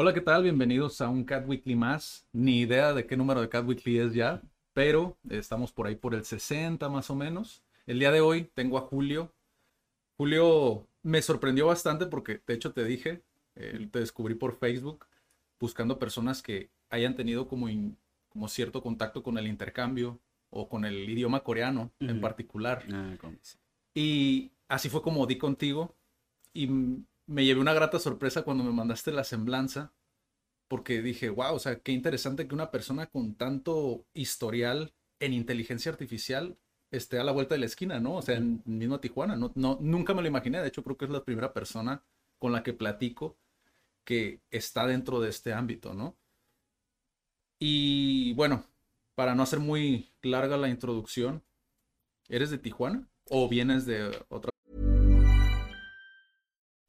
Hola, ¿qué tal? Bienvenidos a un Cat Weekly más. Ni idea de qué número de Cat Weekly es ya, pero estamos por ahí por el 60 más o menos. El día de hoy tengo a Julio. Julio me sorprendió bastante porque de hecho te dije, eh, te descubrí por Facebook buscando personas que hayan tenido como, como cierto contacto con el intercambio o con el idioma coreano en particular. Ah, y así fue como di contigo y me llevé una grata sorpresa cuando me mandaste la semblanza, porque dije, wow, o sea, qué interesante que una persona con tanto historial en inteligencia artificial esté a la vuelta de la esquina, ¿no? O sea, en mismo Tijuana, no, no, nunca me lo imaginé, de hecho creo que es la primera persona con la que platico que está dentro de este ámbito, ¿no? Y bueno, para no hacer muy larga la introducción, ¿eres de Tijuana o vienes de otra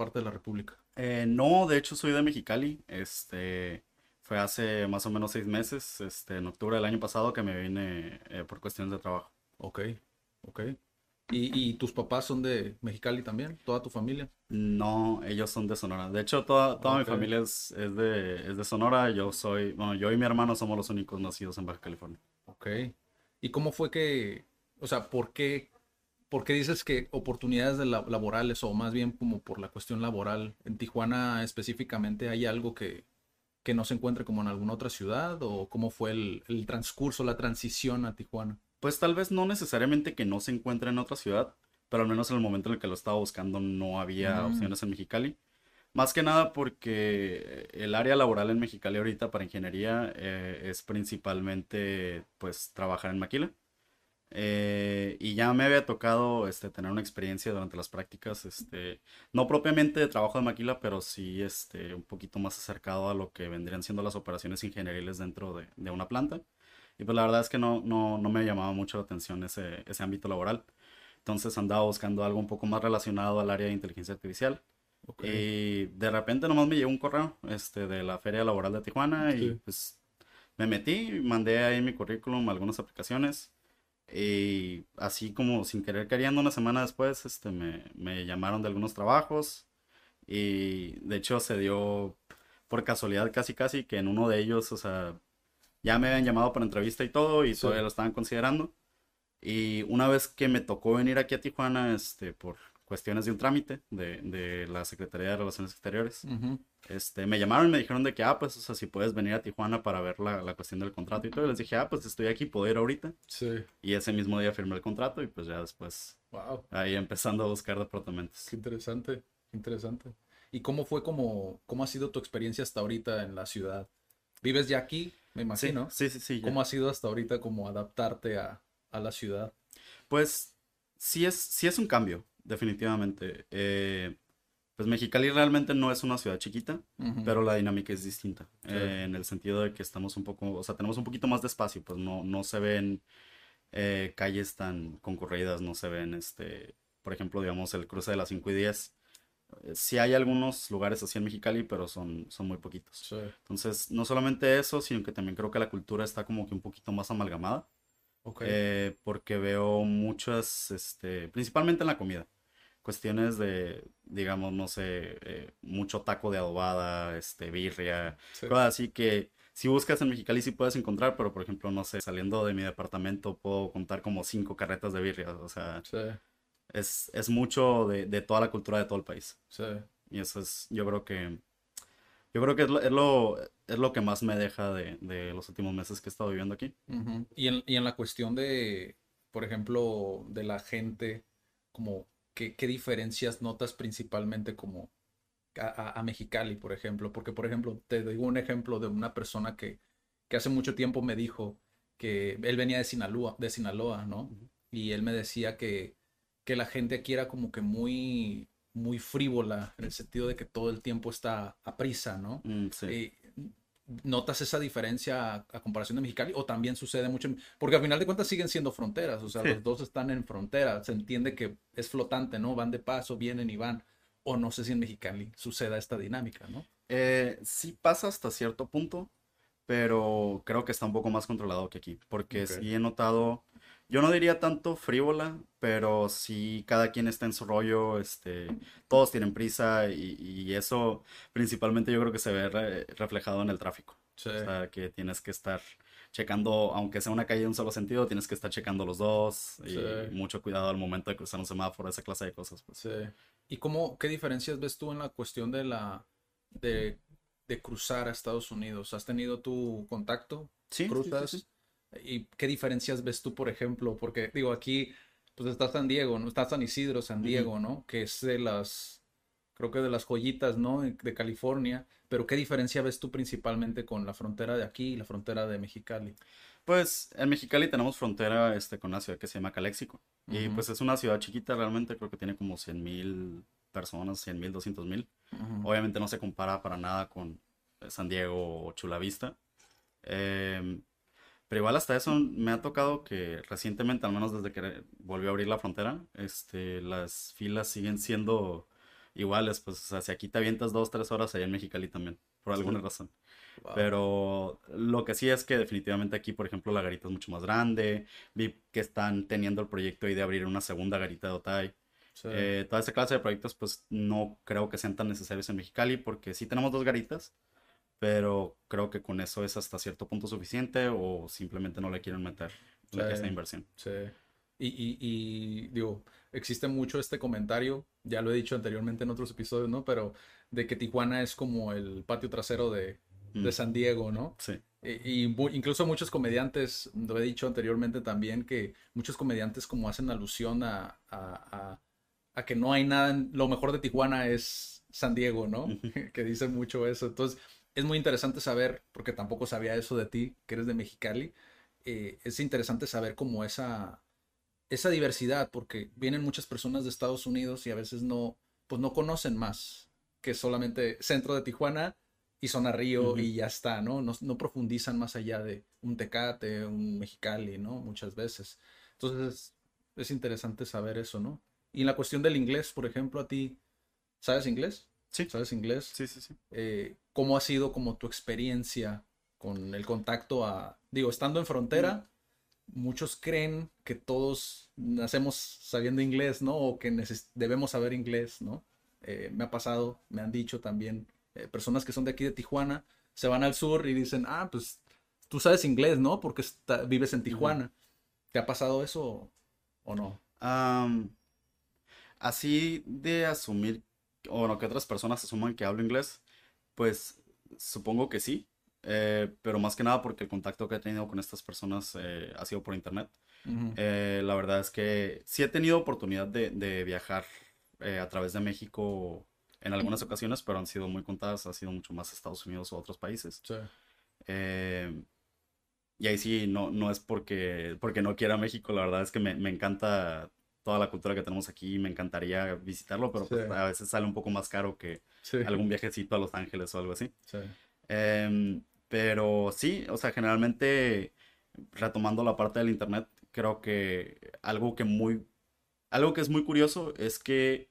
Parte de la República? Eh, no, de hecho soy de Mexicali. Este fue hace más o menos seis meses, este, en octubre del año pasado, que me vine eh, por cuestiones de trabajo. Ok, ok. ¿Y, tus papás son de Mexicali también? ¿Toda tu familia? No, ellos son de Sonora. De hecho, toda, toda mi familia es, es, de, es de Sonora. Yo soy, bueno, yo y mi hermano somos los únicos nacidos en Baja California. Ok. ¿Y cómo fue que, o sea, por qué ¿Por qué dices que oportunidades laborales o más bien como por la cuestión laboral en Tijuana específicamente hay algo que, que no se encuentre como en alguna otra ciudad o cómo fue el, el, transcurso, la transición a Tijuana? Pues tal vez no necesariamente que no se encuentre en otra ciudad, pero al menos en el momento en el que lo estaba buscando no había mm. opciones en Mexicali. Más que nada porque el área laboral en Mexicali ahorita para ingeniería eh, es principalmente pues trabajar en maquila. Eh, y ya me había tocado este, tener una experiencia durante las prácticas, este, no propiamente de trabajo de maquila, pero sí este, un poquito más acercado a lo que vendrían siendo las operaciones ingenieriles dentro de, de una planta. Y pues la verdad es que no, no, no me llamaba mucho la atención ese, ese ámbito laboral. Entonces andaba buscando algo un poco más relacionado al área de inteligencia artificial. Y de repente nomás me llegó un correo este, de la Feria Laboral de Tijuana y pues me metí, mandé ahí mi currículum, algunas aplicaciones y así como sin querer queriendo, una semana después, este, me, me llamaron de algunos trabajos. Y de hecho se dio por casualidad casi casi que en uno de ellos, o sea, ya me habían llamado para entrevista y todo y todavía lo estaban considerando. Y una vez que me tocó venir aquí a Tijuana, este, por cuestiones de un trámite de, de la Secretaría de Relaciones Exteriores. este, me llamaron y me dijeron de que, ah, pues, o sea, si puedes venir a Tijuana para ver la, la cuestión del contrato y todo. Y les dije, ah, pues estoy aquí, puedo ir ahorita. Sí. Y ese mismo día firmé el contrato y pues ya después, wow. ahí empezando a buscar departamentos. Qué interesante, interesante. ¿Y cómo fue, como, cómo ha sido tu experiencia hasta ahorita en la ciudad? ¿Vives ya aquí, me imagino? Sí, sí, sí. ¿Cómo ha sido hasta ahorita como adaptarte a, a la ciudad? Pues sí es, sí es un cambio definitivamente. Eh, pues Mexicali realmente no es una ciudad chiquita, pero la dinámica es distinta. Eh, en el sentido de que estamos un poco, o sea, tenemos un poquito más de espacio, pues no, no se ven eh, calles tan concurridas, no se ven, este, por ejemplo, digamos, el cruce de las 5 y 10. Sí hay algunos lugares así en Mexicali, pero son, son muy poquitos. Entonces, no solamente eso, sino que también creo que la cultura está como que un poquito más amalgamada. Okay. porque veo muchas, este, principalmente en la comida cuestiones de, digamos, no sé, eh, mucho taco de adobada, este, birria, cosas así que si buscas en Mexicali sí puedes encontrar, pero por ejemplo, no sé, saliendo de mi departamento puedo contar como cinco carretas de birria, o sea, es, es, mucho de, de, toda la cultura de todo el país. Y eso es, yo creo que, yo creo que es lo, es lo, es lo que más me deja de, de, los últimos meses que he estado viviendo aquí. y, en, y en la cuestión de, por ejemplo, de la gente, como ¿qué, diferencias notas principalmente como a, Mexicali, por ejemplo? Porque, por ejemplo, te digo un ejemplo de una persona que, que hace mucho tiempo me dijo que él venía de Sinaloa, de Sinaloa, ¿no? Y él me decía que, que la gente aquí era como que muy, muy frívola, en el sentido de que todo el tiempo está a prisa, ¿no? Mm, sí. ¿Notas esa diferencia a, a comparación de Mexicali? ¿O también sucede mucho? en- Porque al final de cuentas siguen siendo fronteras, o sea, Sí. los dos están en frontera, se entiende que es flotante, ¿no? Van de paso, vienen y van. O no sé si en Mexicali suceda esta dinámica, ¿no? Eh, sí pasa hasta cierto punto, pero creo que está un poco más controlado que aquí, porque sí he notado, yo no diría tanto frívola, pero sí cada quien está en su rollo, este, todos tienen prisa y, y eso principalmente yo creo que se ve re- reflejado en el tráfico. Sí. O sea, que tienes que estar checando, aunque sea una calle de un solo sentido, tienes que estar checando los dos y Sí. mucho cuidado al momento de cruzar un semáforo, esa clase de cosas. Pues. Sí. ¿Y cómo, qué diferencias ves tú en la cuestión de la de, de cruzar a Estados Unidos? ¿Has tenido tu contacto? Sí, sí, sí, ¿Cruzas? sí. ¿Y qué diferencias ves tú, por ejemplo? Porque digo, aquí pues está San Diego, ¿no? Está San Isidro, San. Diego, ¿no? Que es de las, creo que de las joyitas, ¿no? De California. Pero ¿qué diferencia ves tú principalmente con la frontera de aquí y la frontera de Mexicali? Pues en Mexicali tenemos frontera este, con una ciudad que se llama Caléxico. Y pues es una ciudad chiquita realmente, creo que tiene como 100 mil personas, 100 mil, 200 mil. Obviamente no se compara para nada con eh, San Diego o Chula Vista. Em, pero igual hasta eso me ha tocado que recientemente, al menos desde que volvió a abrir la frontera, este, las filas siguen siendo iguales. Pues o sea, si aquí te avientas dos, tres horas, allá en Mexicali también, por alguna razón. Wow. Pero lo que sí es que definitivamente aquí, por ejemplo, la garita es mucho más grande. Vi que están teniendo el proyecto ahí de abrir una segunda garita de Otay. Sí. Eh, toda esa clase de proyectos, pues no creo que sean tan necesarios en Mexicali, porque sí tenemos dos garitas, pero creo que con eso es hasta cierto punto suficiente o simplemente no le quieren meter Sí. esta inversión. Sí. Y, y, y, digo, existe mucho este comentario, ya lo he dicho anteriormente en otros episodios, ¿no? Pero de que Tijuana es como el patio trasero de, de Mm, San Diego, ¿no? Sí, Y, incluso muchos comediantes, lo he dicho anteriormente también, que muchos comediantes como hacen alusión a, a, a- a que no hay nada, en- lo mejor de Tijuana es San Diego, ¿no? Que dicen mucho eso. Entonces, es muy interesante saber, porque tampoco sabía eso de ti, que eres de Mexicali, eh, es interesante saber cómo esa, esa diversidad, porque vienen muchas personas de Estados Unidos y a veces no, pues no conocen más que solamente centro de Tijuana y zona Río y ya está, ¿no? ¿no? no profundizan más allá de un Tecate, un Mexicali, ¿no? Muchas veces. Entonces, es interesante saber eso, ¿no? Y en la cuestión del inglés, por ejemplo, a ti, ¿sabes inglés? Sí. ¿Sabes inglés? sí, sí, sí. eh, ¿cómo ha sido como tu experiencia con el contacto a, digo, estando en frontera, muchos creen que todos nacemos sabiendo inglés, ¿no? O que debemos saber inglés, ¿no? Eh, me ha pasado, me han dicho también, eh, personas que son de aquí de Tijuana, se van al sur y dicen, ah, pues tú sabes inglés, ¿no? Porque está- vives en Tijuana. ¿Te ha pasado eso o no? Así de asumir, o no, que otras personas asuman que hablo inglés, pues supongo que sí, eh, pero más que nada porque el contacto que he tenido con estas personas eh, ha sido por internet. Ujú. Eh, la verdad es que sí he tenido oportunidad de, de viajar eh, a través de México en algunas ocasiones, pero han sido muy contadas, ha sido mucho más Estados Unidos o otros países. Sí. Eh, y ahí sí, no, no es porque, porque no quiera México, la verdad es que me, me encanta toda la cultura que tenemos aquí, me encantaría visitarlo, pero pues, a veces sale un poco más caro que Sí. algún viajecito a Los Ángeles o algo así. Sí. Em, pero sí, o sea, generalmente, retomando la parte del internet, creo que algo que muy, algo que es muy curioso es que,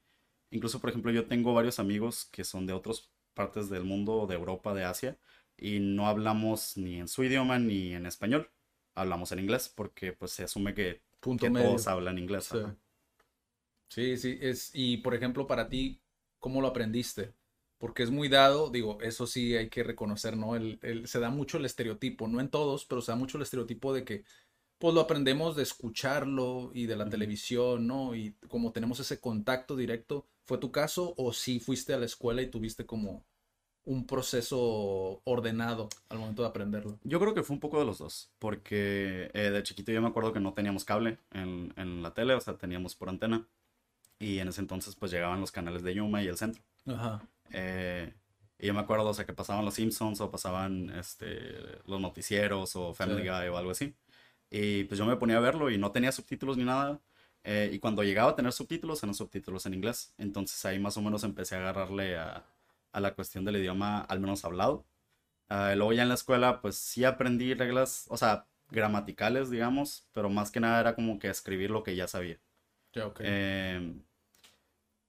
incluso, por ejemplo, yo tengo varios amigos que son de otras partes del mundo, de Europa, de Asia, y no hablamos ni en su idioma ni en español, hablamos en inglés, porque pues se asume que, Punto que medio. todos hablan inglés. Sí. Sí, sí, es, y por ejemplo, para ti, ¿cómo lo aprendiste? Porque es muy dado, digo, eso sí hay que reconocer, ¿no? El, el- se da mucho el estereotipo, no en todos, pero se da mucho el estereotipo de que, pues lo aprendemos de escucharlo y de la televisión, ¿no? Y como tenemos ese contacto directo, ¿fue tu caso o sí fuiste a la escuela y tuviste como un proceso ordenado al momento de aprenderlo? Yo creo que fue un poco de los dos, porque eh, de chiquito yo me acuerdo que no teníamos cable en, en la tele, o sea, teníamos por antena. Y en ese entonces pues llegaban los canales de Yuma y el centro. Ajá. Eh, y yo me acuerdo, o sea, que pasaban los Simpsons o pasaban este, los noticieros o Family Sí. Guy o algo así. Y pues yo me ponía a verlo y no tenía subtítulos ni nada. Eh, y cuando llegaba a tener subtítulos, eran subtítulos en inglés. Entonces ahí más o menos empecé a agarrarle a, a la cuestión del idioma, al menos hablado. Uh, luego ya en la escuela, pues sí aprendí reglas, o sea, gramaticales, digamos, pero más que nada era como que escribir lo que ya sabía. Ya, ok. Eh,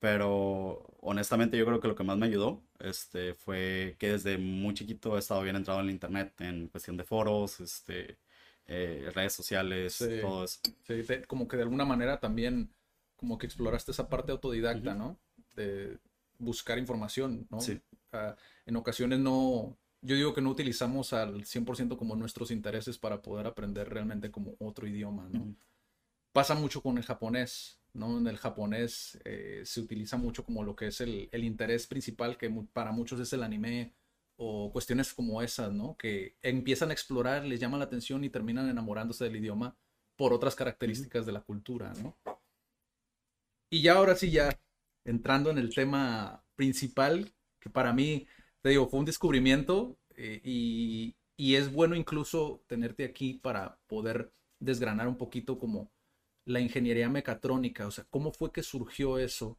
pero honestamente yo creo que lo que más me ayudó este, fue que desde muy chiquito he estado bien entrado en el internet en cuestión de foros, este, eh, redes sociales, Sí. todo eso. Sí, te- como que de alguna manera también como que exploraste esa parte autodidacta. ¿no? De buscar información, ¿no? Sí. Ah, en ocasiones no, yo digo que no utilizamos al 100% como nuestros intereses para poder aprender realmente como otro idioma, ¿no? Pasa mucho con el japonés, ¿no? En el japonés eh, se utiliza mucho como lo que es el, el interés principal, que mu- para muchos es el anime o cuestiones como esas, ¿no? Que empiezan a explorar, les llama la atención y terminan enamorándose del idioma por otras características de la cultura, ¿no? Y ya ahora sí, ya entrando en el tema principal, que para mí, te digo, fue un descubrimiento eh, y, y es bueno incluso tenerte aquí para poder desgranar un poquito como la ingeniería mecatrónica, o sea, ¿cómo fue que surgió eso?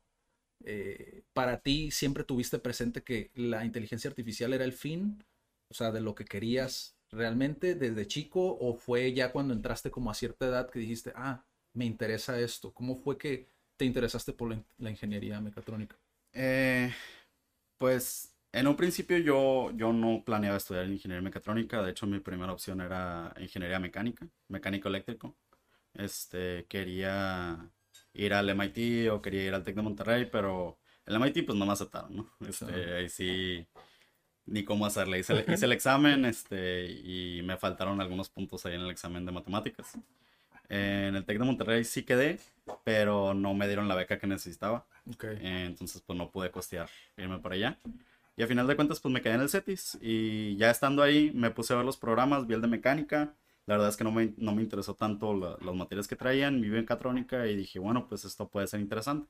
Eh, para ti siempre tuviste presente que la inteligencia artificial era el fin, o sea, de lo que querías realmente desde chico, o fue ya cuando entraste como a cierta edad que dijiste, ah, me interesa esto. ¿Cómo fue que te interesaste por la, in- la ingeniería mecatrónica? Eh, pues en un principio yo, yo no planeaba estudiar ingeniería mecatrónica, de hecho mi primera opción era ingeniería mecánica, mecánico eléctrico. Este, quería ir al MIT o quería ir al TEC de Monterrey, pero el MIT pues no me aceptaron, ¿no? Este, Sí. ahí sí, ni cómo hacerle. Hice, el- hice el examen, este, y me faltaron algunos puntos ahí en el examen de matemáticas. En el TEC de Monterrey sí quedé, pero no me dieron la beca que necesitaba. Entonces pues no pude costear irme para allá. Y a final de cuentas pues me quedé en el CETIS y ya estando ahí me puse a ver los programas, vi el de mecánica. La verdad es que no me, no me interesó tanto la- las materias que traían, vi mecatrónica y dije, bueno, pues esto puede ser interesante.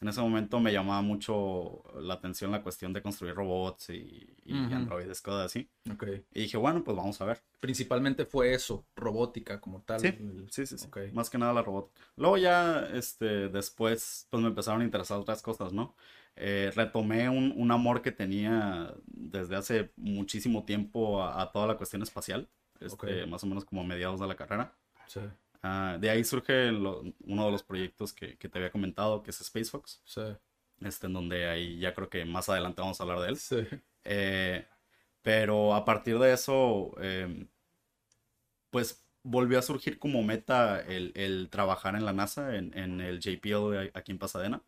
En ese momento me llamaba mucho la atención la cuestión de construir robots y, y Ujú. androides, cosas así. Ok. Y dije, bueno, pues vamos a ver. Principalmente fue eso, robótica como tal. Sí, el- sí, sí, sí. Ok. Más que nada la robótica. Luego ya, este, después, pues me empezaron a interesar otras cosas, ¿no? Eh, retomé un, un amor que tenía desde hace muchísimo tiempo a, a toda la cuestión espacial, este, más o menos como a mediados de la carrera. Sí, Ah, de ahí surge lo- uno de los proyectos que, que te había comentado, que es Space Fox, sí, este, en donde ahí ya creo que más adelante vamos a hablar de él. sí. Eh, pero a partir de eso, em, pues volvió a surgir como meta el, el trabajar en la NASA, en, en el JPL aquí en Pasadena.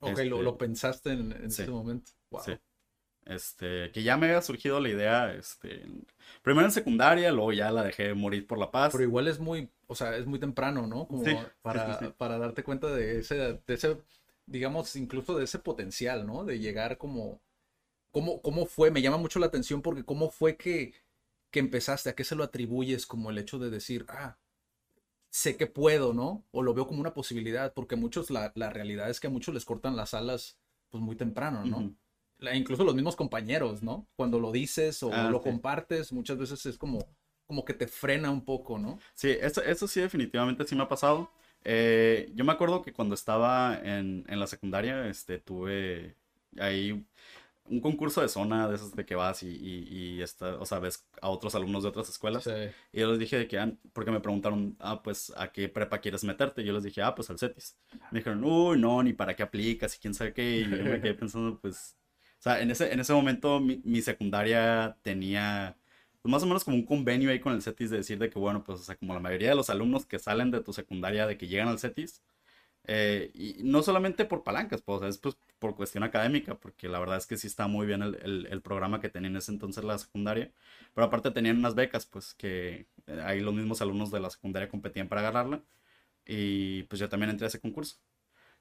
Ok, Este, lo, lo pensaste en, en sí. ese momento. Wow. Sí. Este, que ya me había surgido la idea, este, primero en secundaria, luego ya la dejé morir por la paz. Pero igual es muy, o sea, es muy temprano, ¿no? Como Sí, para, sí, sí. para darte cuenta de ese, de ese, digamos, incluso de ese potencial, ¿no? De llegar como, ¿cómo, cómo fue? Me llama mucho la atención porque cómo fue que, que empezaste, a qué se lo atribuyes como el hecho de decir, ah, sé que puedo, ¿no? O lo veo como una posibilidad, porque muchos, la, la realidad es que a muchos les cortan las alas, pues muy temprano, ¿no? Incluso los mismos compañeros, ¿no? Cuando lo dices o Ah, lo sí. compartes, muchas veces es como, como que te frena un poco, ¿no? Sí, eso, eso sí definitivamente sí me ha pasado. Eh, yo me acuerdo que cuando estaba en, en la secundaria, este, tuve ahí un concurso de zona de esos de que vas y, y, y está, o sea, ves a otros alumnos de otras escuelas. Sí. Y yo les dije de que, ah, porque me preguntaron, ah, pues, ¿a qué prepa quieres meterte? Y yo les dije, ah, pues al CETIS. Me dijeron, uy, no, ni para qué aplicas y quién sabe qué. Y yo me quedé pensando, pues, sea, en ese, en ese momento mi, mi secundaria tenía pues, más o menos como un convenio ahí con el CETIS de decir de que, bueno, pues, o sea, como la mayoría de los alumnos que salen de tu secundaria, de que llegan al CETIS, eh, y no solamente por palancas, pues, o sea, es pues, por cuestión académica, porque la verdad es que sí está muy bien el, el- el programa que tenía en ese entonces la secundaria, pero aparte tenían unas becas, pues, que eh, ahí los mismos alumnos de la secundaria competían para agarrarla, y pues yo también entré a ese concurso.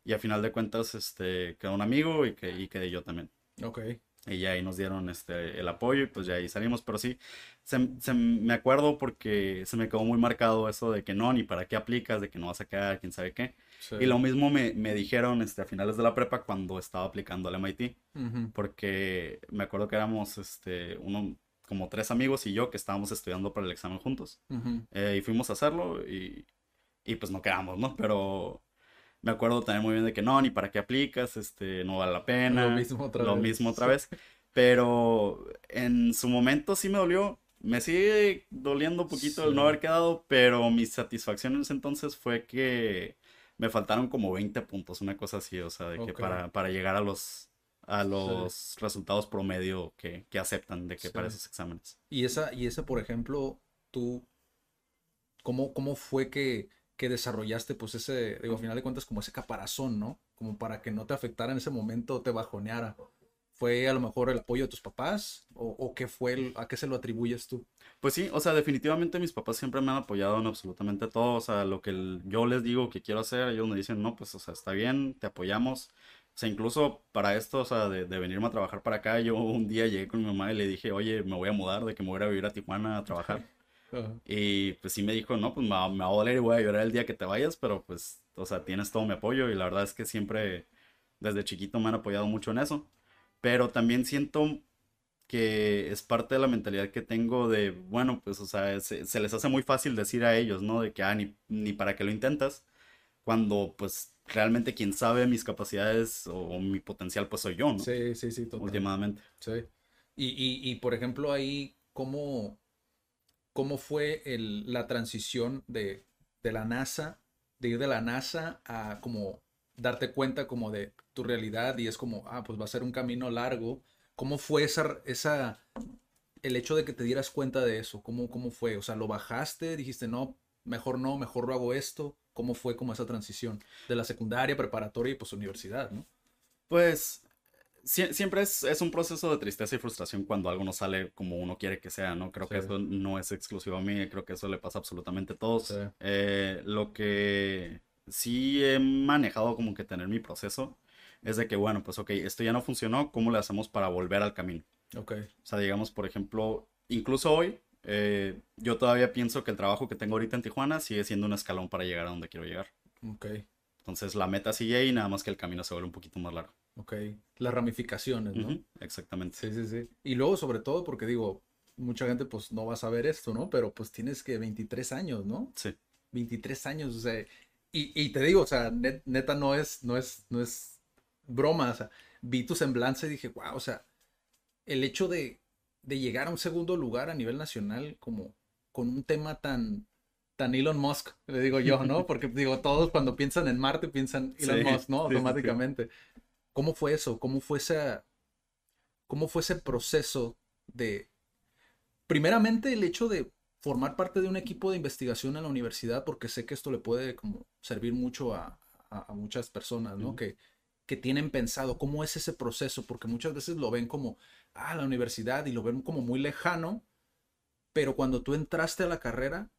Y a final de cuentas, este, quedó un amigo y, que, y quedé yo también. Ok. Y ya ahí nos dieron este, el apoyo y pues ya ahí salimos. Pero sí, se, se- me acuerdo porque se me quedó muy marcado eso de que no, ni para qué aplicas, de que no vas a quedar, quién sabe qué. Sí. Y lo mismo me, me dijeron este, a finales de la prepa cuando estaba aplicando al MIT. Porque me acuerdo que éramos este, uno, como tres amigos y yo que estábamos estudiando para el examen juntos. Eh, y fuimos a hacerlo y, y pues no quedamos, ¿no? Pero me acuerdo también muy bien de que no, ni para qué aplicas, este, no vale la pena. Lo mismo otra lo vez. mismo otra vez. Pero en su momento sí me dolió. Me sigue doliendo un poquito el no Sí. haber quedado, pero mi satisfacción en ese entonces fue que me faltaron como 20 puntos, una cosa así, o sea, de que para, para llegar a los, a los resultados promedio que, que aceptan de que para Sí. esos exámenes. Y esa, y ese, por ejemplo, tú, ¿cómo, cómo fue que, que desarrollaste, pues ese, digo, a final de cuentas, como ese caparazón, ¿no? Como para que no te afectara en ese momento, te bajoneara. ¿Fue a lo mejor el apoyo de tus papás? ¿O, o qué fue, el- a qué se lo atribuyes tú? Pues sí, o sea, definitivamente mis papás siempre me han apoyado en absolutamente todo, o sea, lo que el- yo les digo que quiero hacer, ellos me dicen, no, pues, o sea, está bien, te apoyamos. O sea, incluso para esto, o sea, de, de venirme a trabajar para acá, yo un día llegué con mi mamá y le dije, oye, me voy a mudar, de que me voy a vivir a Tijuana a trabajar. Y pues sí me dijo, no, pues me va, me va a doler y voy a llorar el día que te vayas, pero pues, o sea, tienes todo mi apoyo y la verdad es que siempre, desde chiquito me han apoyado mucho en eso. Pero también siento que es parte de la mentalidad que tengo de, bueno, pues, o sea, se, se les hace muy fácil decir a ellos, ¿no? De que, ah, ni, ni para qué lo intentas, cuando pues realmente quien sabe mis capacidades o, o mi potencial, pues soy yo, ¿no? Sí, sí, sí, total. Últimamente. Sí. Y, y, y por ejemplo, ahí, ¿cómo, cómo fue la transición de, la NASA, de ir de la NASA a como darte cuenta como de tu realidad y es como, ah, pues va a ser un camino largo. ¿Cómo fue esa, el hecho de que te dieras cuenta de eso? ¿Cómo, cómo fue? O sea, ¿lo bajaste? ¿Dijiste, no, mejor no, mejor lo hago esto? ¿Cómo fue como esa transición de la secundaria, preparatoria y pues universidad. Pues sie- siempre es, es un proceso de tristeza y frustración cuando algo no sale como uno quiere que sea, ¿no? Creo que eso no es exclusivo a mí, creo que eso le pasa absolutamente a todos. Sí. Eh, lo que sí he manejado como que tener mi proceso es de que, bueno, pues ok, esto ya no funcionó, ¿cómo le hacemos para volver al camino? Ok. O sea, digamos, por ejemplo, incluso hoy, eh, yo todavía pienso que el trabajo que tengo ahorita en Tijuana sigue siendo un escalón para llegar a donde quiero llegar. Ok. Entonces la meta sigue ahí, nada más que el camino se vuelve un poquito más largo. Ok, las ramificaciones, ¿no? Exactamente. Sí, sí, sí. Y luego, sobre todo, porque digo, mucha gente pues no va a saber esto, ¿no? Pero pues tienes que 23 años, ¿no? Sí. 23 años, o sea, y, y te digo, o sea, net- neta no es, no es, no es broma, o sea, vi tu semblanza y dije, wow, o sea, el hecho de, de llegar a un segundo lugar a nivel nacional como con un tema tan, tan Elon Musk, le digo yo, ¿no? Porque digo, todos cuando piensan en Marte piensan Elon Sí, Musk, ¿no? sí, sí, sí. Automáticamente. ¿Cómo fue eso? ¿Cómo fue esa, cómo fue ese proceso de, primeramente el hecho de formar parte de un equipo de investigación en la universidad, porque sé que esto le puede como servir mucho a, a- a muchas personas, ¿no? Ujú. Que, que tienen pensado cómo es ese proceso, porque muchas veces lo ven como, ah, la universidad, y lo ven como muy lejano, pero cuando tú entraste a la carrera,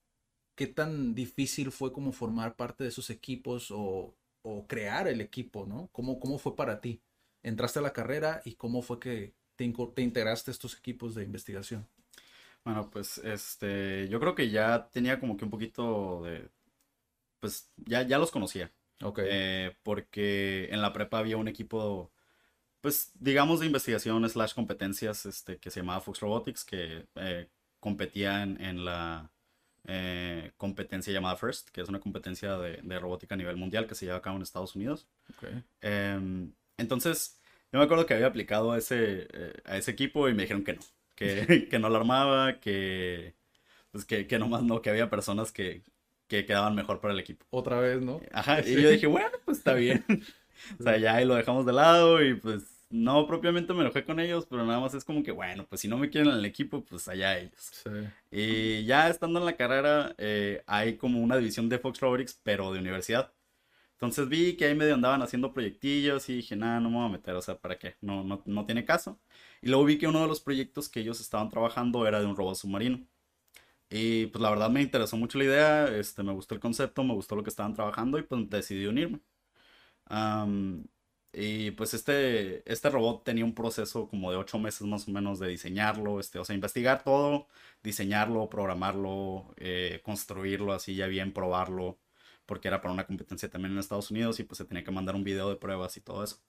¿qué tan difícil fue como formar parte de esos equipos o, o crear el equipo, ¿no? ¿Cómo, ¿Cómo fue para ti? Entraste a la carrera y cómo fue que te, te integraste a estos equipos de investigación. Bueno, pues este, yo creo que ya tenía como que un poquito de, pues ya, ya los conocía. Ok. Eh, porque en la prepa había un equipo, pues digamos de investigación slash competencias, este, que se llamaba Fox Robotics, que eh, competía en, en la eh, competencia llamada FIRST, que es una competencia de, de robótica a nivel mundial que se lleva a cabo en Estados Unidos. Em, entonces, yo me acuerdo que había aplicado a ese, eh, a ese equipo y me dijeron que no, que, que no lo armaba, que, pues que, que nomás no, que había personas que, que quedaban mejor para el equipo. Otra vez, ¿no? Ajá, y yo dije, bueno, pues está bien. O sea, ya ahí lo dejamos de lado y pues no propiamente me enojé con ellos, pero nada más es como que, bueno, pues si no me quieren en el equipo, pues allá ellos. Sí. Y ya estando en la carrera, eh, hay como una división de Fox Robotics, pero de universidad. Entonces vi que ahí medio andaban haciendo proyectillos y dije, nada, no me voy a meter, o sea, ¿para qué? No, no, no tiene caso. Y luego vi que uno de los proyectos que ellos estaban trabajando era de un robot submarino. Y pues la verdad me interesó mucho la idea, este, me gustó el concepto, me gustó lo que estaban trabajando y pues decidí unirme. Am, y pues este, este robot tenía un proceso como de ocho meses más o menos de diseñarlo, este, o sea, investigar todo, diseñarlo, programarlo, eh, construirlo así ya bien, probarlo, porque era para una competencia también en Estados Unidos y pues se tenía que mandar un video de pruebas y todo eso.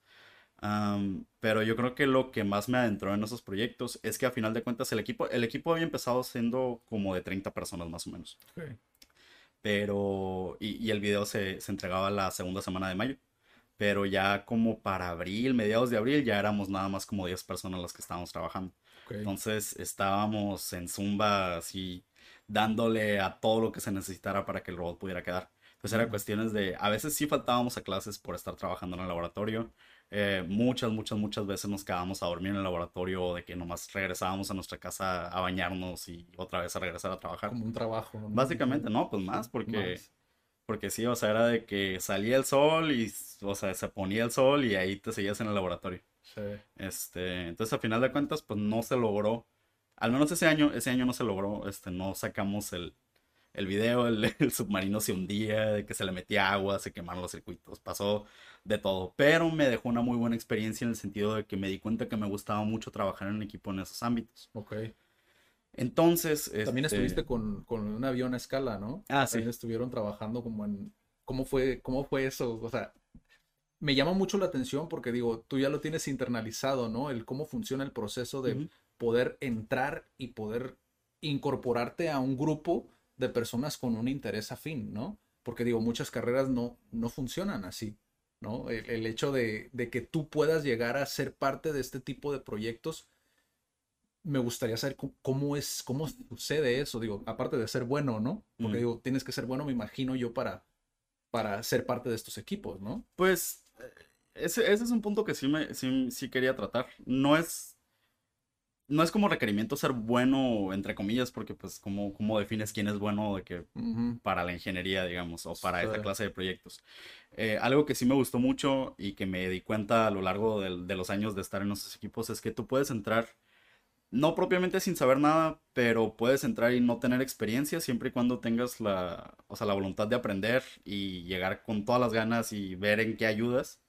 Pero yo creo que lo que más me adentró en esos proyectos es que a final de cuentas el equipo, el equipo había empezado siendo como de 30 personas más o menos. Pero, y, y el video se, se entregaba la segunda semana de mayo. Pero ya como para abril, mediados de abril, ya éramos nada más como 10 personas las que estábamos trabajando. Entonces estábamos en Zumba así dándole a todo lo que se necesitara para que el robot pudiera quedar. Entonces era cuestiones de, a veces sí faltábamos a clases por estar trabajando en el laboratorio. Eh, muchas, muchas, muchas veces nos quedábamos a dormir en el laboratorio de que nomás regresábamos a nuestra casa a bañarnos y otra vez a regresar a trabajar. Como un trabajo. ¿no? Básicamente, no, pues más, porque, Más. Porque sí, o sea, era de que salía el sol y, o sea, se ponía el sol y ahí te seguías en el laboratorio. Sí. Este, entonces a final de cuentas, pues no se logró. Al menos ese año, ese año no se logró. Este, no sacamos el, el video, el, el submarino se hundía, de que se le metía agua, se quemaron los circuitos, pasó de todo. Pero me dejó una muy buena experiencia en el sentido de que me di cuenta que me gustaba mucho trabajar en equipo en esos ámbitos. Ok. Entonces, También este, estuviste con, con un avión a escala, ¿no? Ah, sí. También estuvieron trabajando como en... ¿Cómo fue, cómo fue eso? O sea, me llama mucho la atención porque digo, tú ya lo tienes internalizado, ¿no? El cómo funciona el proceso de poder entrar y poder incorporarte a un grupo de personas con un interés afín, ¿no? Porque digo, muchas carreras no, no funcionan así, ¿no? El, el hecho de, de que tú puedas llegar a ser parte de este tipo de proyectos, me gustaría saber cómo, cómo es, cómo sucede eso, digo, aparte de ser bueno, ¿no? Porque Mm. digo, tienes que ser bueno, me imagino yo, para, para ser parte de estos equipos, ¿no? Pues eh, ese, ese es un punto que sí, me, sí, sí quería tratar. No es, no es como requerimiento ser bueno, entre comillas, porque pues como, como defines quién es bueno de que para la ingeniería, digamos, o para Sí. esta clase de proyectos. Eh, algo que sí me gustó mucho y que me di cuenta a lo largo del- de, los años de estar en esos equipos es que tú puedes entrar, no propiamente sin saber nada, pero puedes entrar y no tener experiencia siempre y cuando tengas la, o sea, la voluntad de aprender y llegar con todas las ganas y ver en qué ayudas.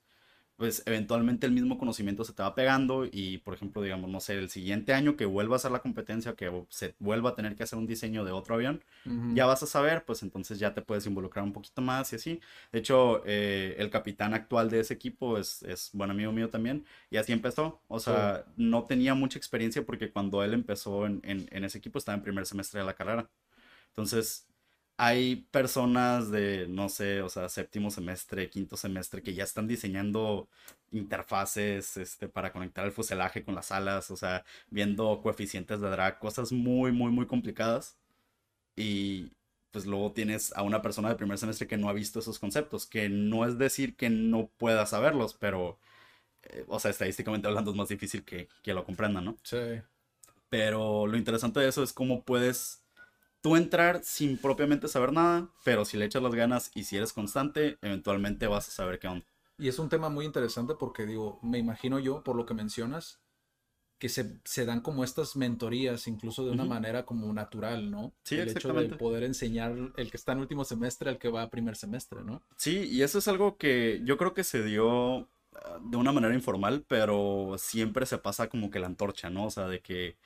Pues eventualmente el mismo conocimiento se te va pegando y, por ejemplo, digamos, no sé, el siguiente año que vuelva a hacer la competencia, que se vuelva a tener que hacer un diseño de otro avión, Ujú. ya vas a saber, pues entonces ya te puedes involucrar un poquito más y así. De hecho, eh, el capitán actual de ese equipo es, es buen amigo mío también y así empezó. O sea, no tenía mucha experiencia porque cuando él empezó en, en- en ese equipo estaba en primer semestre de la carrera. Entonces, hay personas de, no sé, o sea, séptimo semestre, quinto semestre que ya están diseñando interfaces este, para conectar el fuselaje con las alas, o sea, viendo coeficientes de drag, cosas muy, muy, muy complicadas. Y pues luego tienes a una persona de primer semestre que no ha visto esos conceptos, que no es decir que no pueda saberlos, pero, eh, o sea, estadísticamente hablando es más difícil que, que lo comprendan, ¿no? Sí. Pero lo interesante de eso es cómo puedes tú entrar sin propiamente saber nada, pero si le echas las ganas y si eres constante, eventualmente vas a saber qué onda. Y es un tema muy interesante porque digo, me imagino yo, por lo que mencionas, que se, se dan como estas mentorías, incluso de una manera como natural, ¿no? Sí, el hecho de exactamente. poder enseñar el que está en último semestre al que va a primer semestre, ¿no? Sí, y eso es algo que yo creo que se dio ah, de una manera informal, pero siempre se pasa como que la antorcha, ¿no? O sea, de que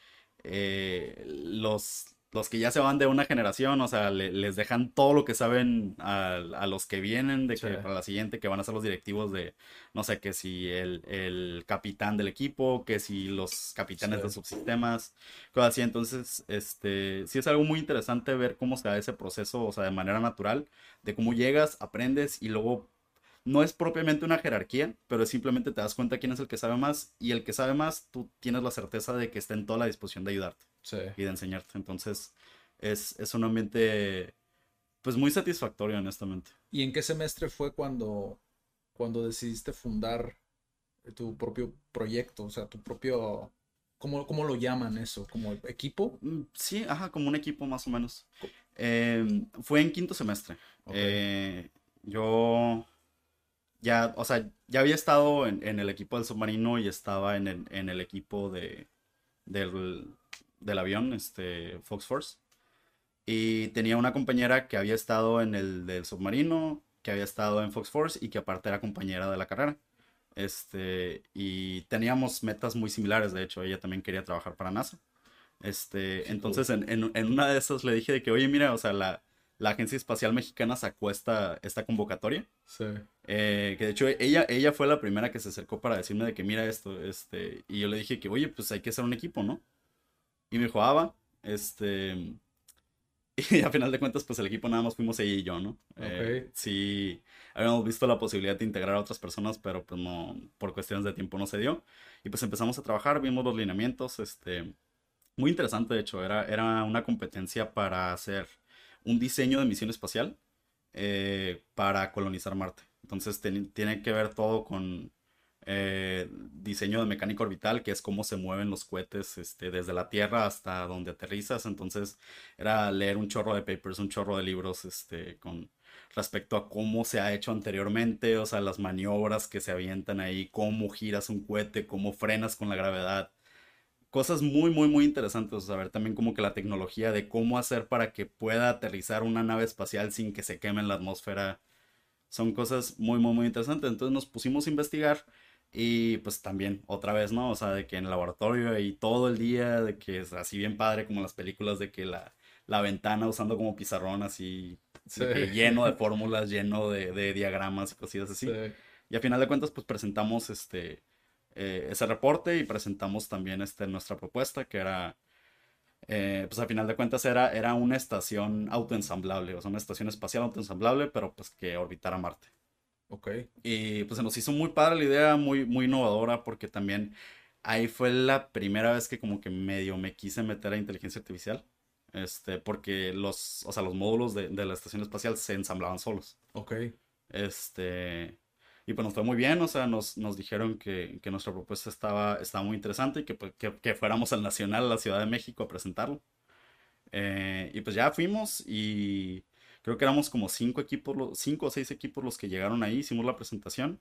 eh, los, los que ya se van de una generación, o sea, le- les dejan todo lo que saben a, a los que vienen, de que Sí. para la siguiente, que van a ser los directivos de, no sé, que si el, el capitán del equipo, que si los capitanes Sí. de subsistemas, cosas así. Entonces, este, sí es algo muy interesante ver cómo se da ese proceso, o sea, de manera natural, de cómo llegas, aprendes y luego no es propiamente una jerarquía, pero simplemente te das cuenta quién es el que sabe más y el que sabe más, tú tienes la certeza de que está en toda la disposición de ayudarte Sí. y de enseñarte. Entonces, es, es un ambiente, pues muy satisfactorio, honestamente. ¿Y en qué semestre fue cuando, cuando decidiste fundar tu propio proyecto? O sea, tu propio... ¿Cómo, cómo lo llaman eso? ¿Como equipo? Mm, Sí, ajá, como un equipo más o menos. Eh, fue en quinto semestre. Eh, yo ya, o sea, ya había estado en, en el equipo del submarino y estaba en el, en el equipo de, del, del avión, este, Fox Force. Y tenía una compañera que había estado en el del submarino, que había estado en Fox Force y que aparte era compañera de la carrera. Este, y teníamos metas muy similares, de hecho, ella también quería trabajar para NASA. Este, entonces en, en- en una de esas le dije de que, oye, mira, o sea, la, la Agencia Espacial Mexicana sacó esta, esta convocatoria. Sí. eh, que de hecho ella, ella fue la primera que se acercó para decirme de que mira esto, este, y yo le dije que, oye, pues hay que hacer un equipo, ¿no? Y me dijo, ah, va, este, Y a final de cuentas, pues el equipo nada más fuimos ella y yo, ¿no? Eh, Ok. sí, habíamos visto la posibilidad de integrar a otras personas, pero pues no, por cuestiones de tiempo no se dio. Y pues empezamos a trabajar, vimos los lineamientos, este, muy interesante de hecho, era, era una competencia para hacer un diseño de misión espacial eh, para colonizar Marte. Entonces tiene que ver todo con eh, diseño de mecánica orbital, que es cómo se mueven los cohetes este, desde la Tierra hasta donde aterrizas. Entonces era leer un chorro de papers, un chorro de libros este, con respecto a cómo se ha hecho anteriormente, o sea, las maniobras que se avientan ahí, cómo giras un cohete, cómo frenas con la gravedad. Cosas muy, muy, muy interesantes. O sea, ver también como que la tecnología de cómo hacer para que pueda aterrizar una nave espacial sin que se queme en la atmósfera. Son cosas muy, muy, muy interesantes. Entonces nos pusimos a investigar y pues también, otra vez, ¿no? O sea, de que en el laboratorio y todo el día, de que es así bien padre como las películas, de que la, la ventana usando como pizarrón así, de que Sí. lleno de fórmulas, lleno de, de diagramas y cosillas así. Sí. Y a final de cuentas, pues presentamos este, eh, ese reporte y presentamos también este, nuestra propuesta, que era, eh, pues a final de cuentas era, era una estación autoensamblable, o sea, una estación espacial autoensamblable, pero pues que orbitara Marte. Ok. Y pues se nos hizo muy padre la idea, muy, muy innovadora, porque también ahí fue la primera vez que como que medio me quise meter a inteligencia artificial. Este, porque los, o sea, los módulos de, de la estación espacial se ensamblaban solos. Ok. Este, y pues nos fue muy bien, o sea, nos, nos dijeron que, que nuestra propuesta estaba, estaba muy interesante y que, pues, que, que fuéramos al Nacional, a la Ciudad de México, a presentarlo. Eh, y pues ya fuimos y creo que éramos como cinco equipos, cinco o seis equipos los que llegaron ahí, hicimos la presentación.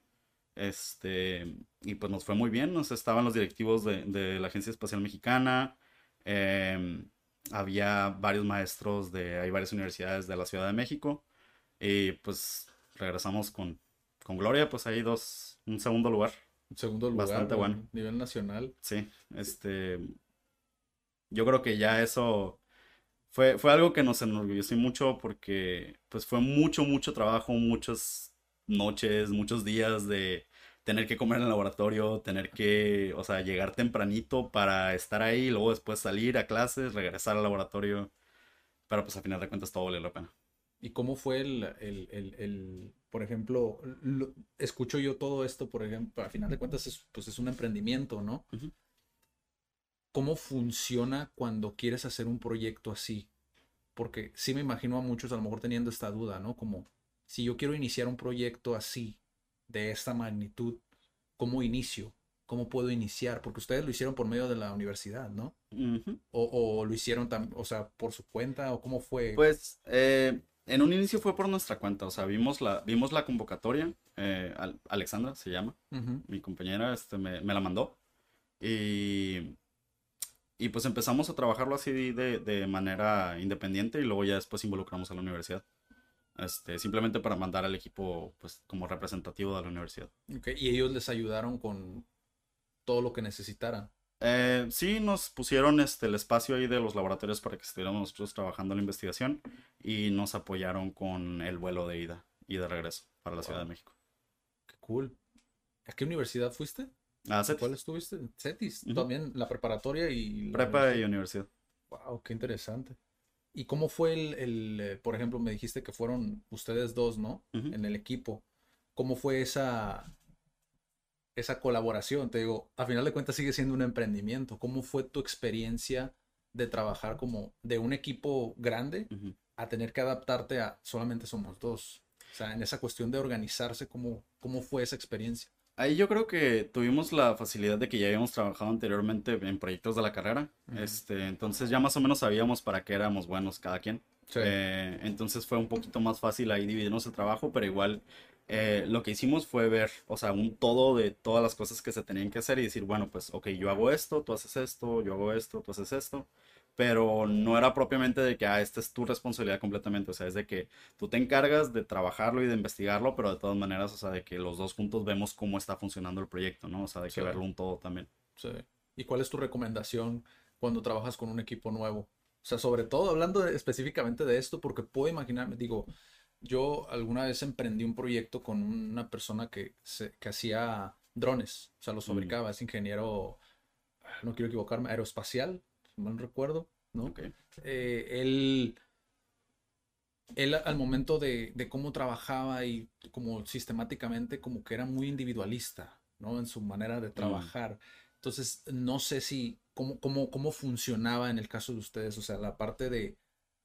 Este, y pues nos fue muy bien, sea, estaban los directivos de, de la Agencia Espacial Mexicana, em, había varios maestros de, hay varias universidades de la Ciudad de México, y pues regresamos con, con Gloria, pues ahí dos, un segundo lugar. Segundo lugar. Bastante bueno. Nivel nacional. Sí, este, yo creo que ya eso fue, fue algo que nos enorgulleció mucho porque pues fue mucho, mucho trabajo, muchas noches, muchos días de tener que comer en el laboratorio, tener que, o sea, llegar tempranito para estar ahí, y luego después salir a clases, regresar al laboratorio, pero pues a final de cuentas todo valió la pena. ¿Y cómo fue el, el, el, el- por ejemplo, lo- escucho yo todo esto, por ejemplo, a final de cuentas es, pues es un emprendimiento, ¿no? ¿Cómo funciona cuando quieres hacer un proyecto así? Porque sí me imagino a muchos a lo mejor teniendo esta duda, ¿no? Como, si yo quiero iniciar un proyecto así, de esta magnitud, ¿cómo inicio? ¿Cómo puedo iniciar? Porque ustedes lo hicieron por medio de la universidad, ¿no? Ujú. O, o lo hicieron, o sea, por su cuenta, o cómo fue. Pues eh, en un inicio fue por nuestra cuenta, o sea, vimos la, vimos la convocatoria, eh, Al- Alexandra se llama, Ujú. mi compañera este, me, me la mandó y, y pues empezamos a trabajarlo así de, de manera independiente y luego ya después involucramos a la universidad. Este, simplemente para mandar al equipo pues como representativo de la universidad. Ok, Y ellos les ayudaron con todo lo que necesitaran. Eh, sí, nos pusieron este, el espacio ahí de los laboratorios para que estuviéramos nosotros trabajando en la investigación y nos apoyaron con el vuelo de ida y de regreso para la Ciudad de. México. Qué cool. ¿A qué universidad fuiste? Ah, Cetis. ¿Cuál estuviste? CETIS. Ujú. También la preparatoria y la Prepa y universidad. Wow, qué interesante. ¿Y cómo fue el, el, eh, por ejemplo, me dijiste que fueron ustedes dos, ¿no? Ujú. En el equipo. ¿Cómo fue esa, esa colaboración? Te digo, a final de cuentas sigue siendo un emprendimiento. ¿Cómo fue tu experiencia de trabajar como de un equipo grande Ujú. a tener que adaptarte a solamente somos dos? O sea, en esa cuestión de organizarse, ¿cómo, cómo fue esa experiencia? Ahí yo creo que tuvimos la facilidad de que ya habíamos trabajado anteriormente en proyectos de la carrera. Este, entonces ya más o menos sabíamos para qué éramos buenos cada quien. Sí. Eh, entonces fue un poquito más fácil ahí dividirnos el trabajo, pero igual eh, lo que hicimos fue ver, o sea, un todo de todas las cosas que se tenían que hacer y decir, bueno, pues, ok, yo hago esto, tú haces esto, yo hago esto, tú haces esto. Pero no era propiamente de que, ah, esta es tu responsabilidad completamente, o sea, es de que tú te encargas de trabajarlo y de investigarlo, pero de todas maneras, o sea, de que los dos juntos vemos cómo está funcionando el proyecto, ¿no? O sea, de que Sí. verlo un todo también. Sí. ¿Y cuál es tu recomendación cuando trabajas con un equipo nuevo? O sea, sobre todo hablando de- específicamente de esto, porque puedo imaginarme, digo, yo alguna vez emprendí un proyecto con una persona que, se, que hacía drones, o sea, los Mm. fabricaba, es ingeniero, no quiero equivocarme, aeroespacial, mal recuerdo, ¿no? Ok. Eh, él él al momento de, de, cómo trabajaba y como sistemáticamente como que era muy individualista, ¿no? En su manera de mm. trabajar. Entonces, no sé si, cómo, cómo, cómo funcionaba en el caso de ustedes, o sea, la parte de,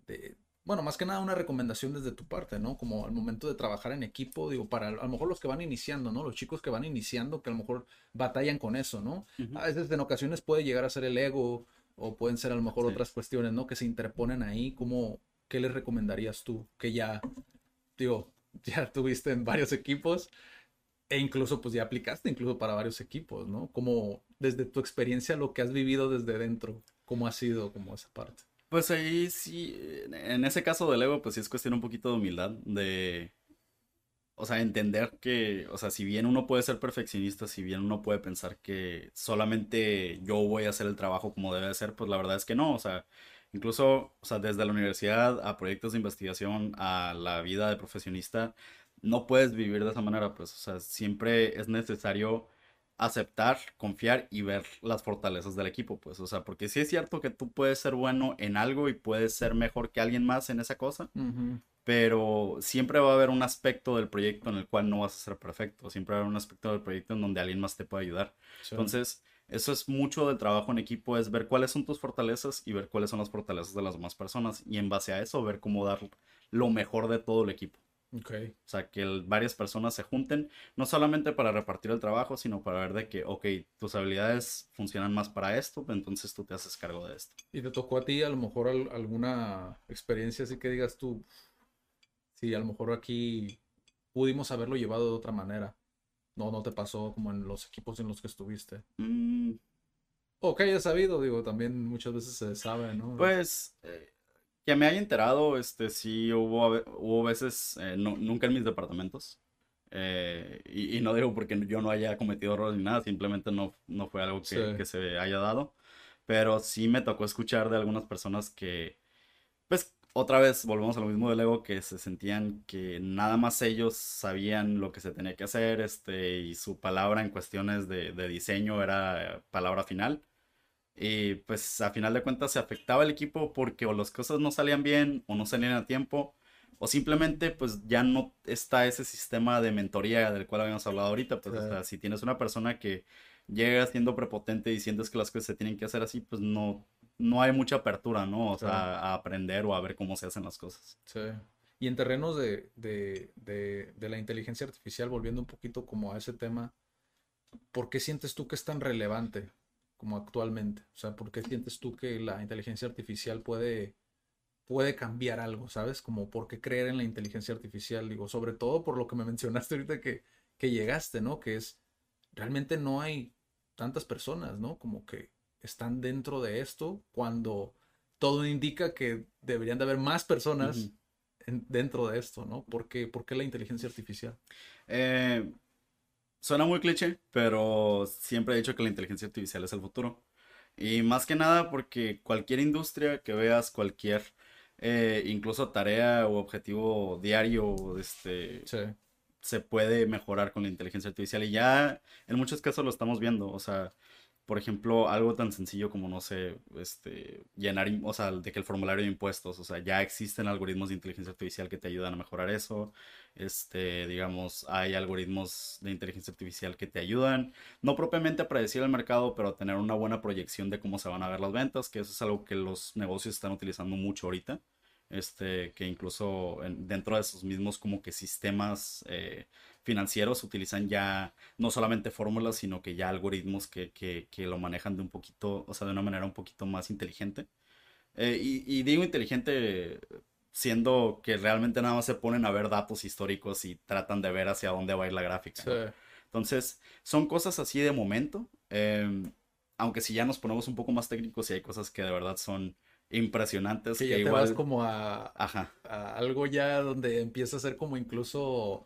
de, bueno, más que nada una recomendación desde tu parte, ¿no? Como al momento de trabajar en equipo, digo, para a lo mejor los que van iniciando, ¿no? Los chicos que van iniciando, que a lo mejor batallan con eso, ¿no? A veces en ocasiones puede llegar a ser el ego o pueden ser a lo mejor otras cuestiones, ¿no? Que se interponen ahí, como, ¿qué les recomendarías tú? Que ya, digo, ya tuviste en varios equipos e incluso pues ya aplicaste incluso para varios equipos, ¿no? Como desde tu experiencia, lo que has vivido desde dentro, ¿cómo ha sido como esa parte? Pues ahí sí, en ese caso del ego, pues sí es cuestión un poquito de humildad, de, o sea, entender que, o sea, si bien uno puede ser perfeccionista, si bien uno puede pensar que solamente yo voy a hacer el trabajo como debe ser, pues la verdad es que no, o sea, incluso, o sea, desde la universidad a proyectos de investigación, a la vida de profesionista, no puedes vivir de esa manera, pues, o sea, siempre es necesario aceptar, confiar y ver las fortalezas del equipo, pues, o sea, porque sí es cierto que tú puedes ser bueno en algo y puedes ser mejor que alguien más en esa cosa, pero siempre va a haber un aspecto del proyecto en el cual no vas a ser perfecto, siempre va a haber un aspecto del proyecto en donde alguien más te puede ayudar. Entonces, eso es mucho del trabajo en equipo, es ver cuáles son tus fortalezas y ver cuáles son las fortalezas de las demás personas y en base a eso ver cómo dar lo mejor de todo el equipo. Okay. O sea, que varias personas se junten, no solamente para repartir el trabajo, sino para ver de que, ok, tus habilidades funcionan más para esto, entonces tú te haces cargo de esto. ¿Y te tocó a ti a lo mejor alguna experiencia así que digas tú, sí, a lo mejor aquí pudimos haberlo llevado de otra manera? No, no te pasó como en los equipos en los que estuviste. Mm. O que hayas sabido, digo, también muchas veces se sabe, ¿no? Pues... Eh, que me haya enterado, este, sí hubo, hubo veces, eh, no, nunca en mis departamentos. Eh, y, no digo porque yo no haya cometido errores ni nada, simplemente no, no fue algo que, que, se haya dado. Pero sí me tocó escuchar de algunas personas que, otra vez volvemos a lo mismo del ego, que se sentían que nada más ellos sabían lo que se tenía que hacer, este, y su palabra en cuestiones de, de diseño era palabra final. Y pues a final de cuentas se afectaba el equipo porque o las cosas no salían bien o no salían a tiempo o simplemente pues ya no está ese sistema de mentoría del cual habíamos hablado ahorita. Pues si tienes una persona que llega siendo prepotente y sientes que las cosas se tienen que hacer así, pues no, no hay mucha apertura, ¿no? O sea, a aprender o a ver cómo se hacen las cosas. Sí. Y en terrenos de, de, de, de la inteligencia artificial, volviendo un poquito como a ese tema, ¿por qué sientes tú que es tan relevante? como actualmente? O sea, ¿por qué sientes tú que la inteligencia artificial puede, puede cambiar algo, ¿sabes? Como por qué creer en la inteligencia artificial, digo, sobre todo por lo que me mencionaste ahorita que, que llegaste, ¿no? Que es, realmente no hay tantas personas, ¿no? Como que están dentro de esto cuando todo indica que deberían de haber más personas dentro de esto, ¿no? ¿Por qué, ¿Por qué la inteligencia artificial? Eh, Suena muy cliché, pero siempre he dicho que la inteligencia artificial es el futuro. Y más que nada porque cualquier industria que veas, cualquier eh, incluso tarea o objetivo diario, este, se puede mejorar con la inteligencia artificial. Y ya en muchos casos lo estamos viendo. O sea, por ejemplo, algo tan sencillo como, no sé, este, llenar, o sea, de que el formulario de impuestos, o sea, ya existen algoritmos de inteligencia artificial que te ayudan a mejorar eso. Este, digamos, hay algoritmos de inteligencia artificial que te ayudan, no propiamente a predecir el mercado, pero a tener una buena proyección de cómo se van a ver las ventas, que eso es algo que los negocios están utilizando mucho ahorita. Este, que incluso dentro de esos mismos como que sistemas eh, financieros utilizan ya no solamente fórmulas, sino que ya algoritmos que, que, que, lo manejan de un poquito, o sea, de una manera un poquito más inteligente. Eh, y, digo inteligente siendo que realmente nada más se ponen a ver datos históricos y tratan de ver hacia dónde va a ir la gráfica. Entonces, son cosas así de momento. Em, aunque si ya nos ponemos un poco más técnicos y hay cosas que de verdad son impresionantes. Que, ya igual... te vas como a, Ajá. a algo ya donde empieza a ser como incluso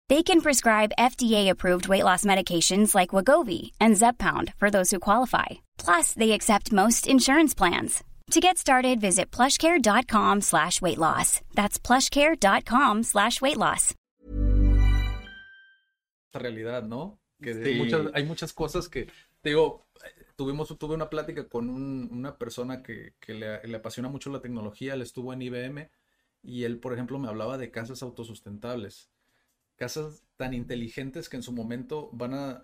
They can prescribe FDA-approved weight loss medications like Wagovi and Zepbound for those who qualify. Plus, they accept most insurance plans. To get started, visit plushcare.com slash weight loss. That's plushcare.com slash weight loss. realidad, ¿no? Que Sí. muchas, hay muchas cosas que, te digo, tuvimos, tuve una plática con un- una persona que, que le, le apasiona mucho la tecnología, él estuvo en IBM y él, por ejemplo, me hablaba de casas autosustentables. Casas tan inteligentes que en su momento van a,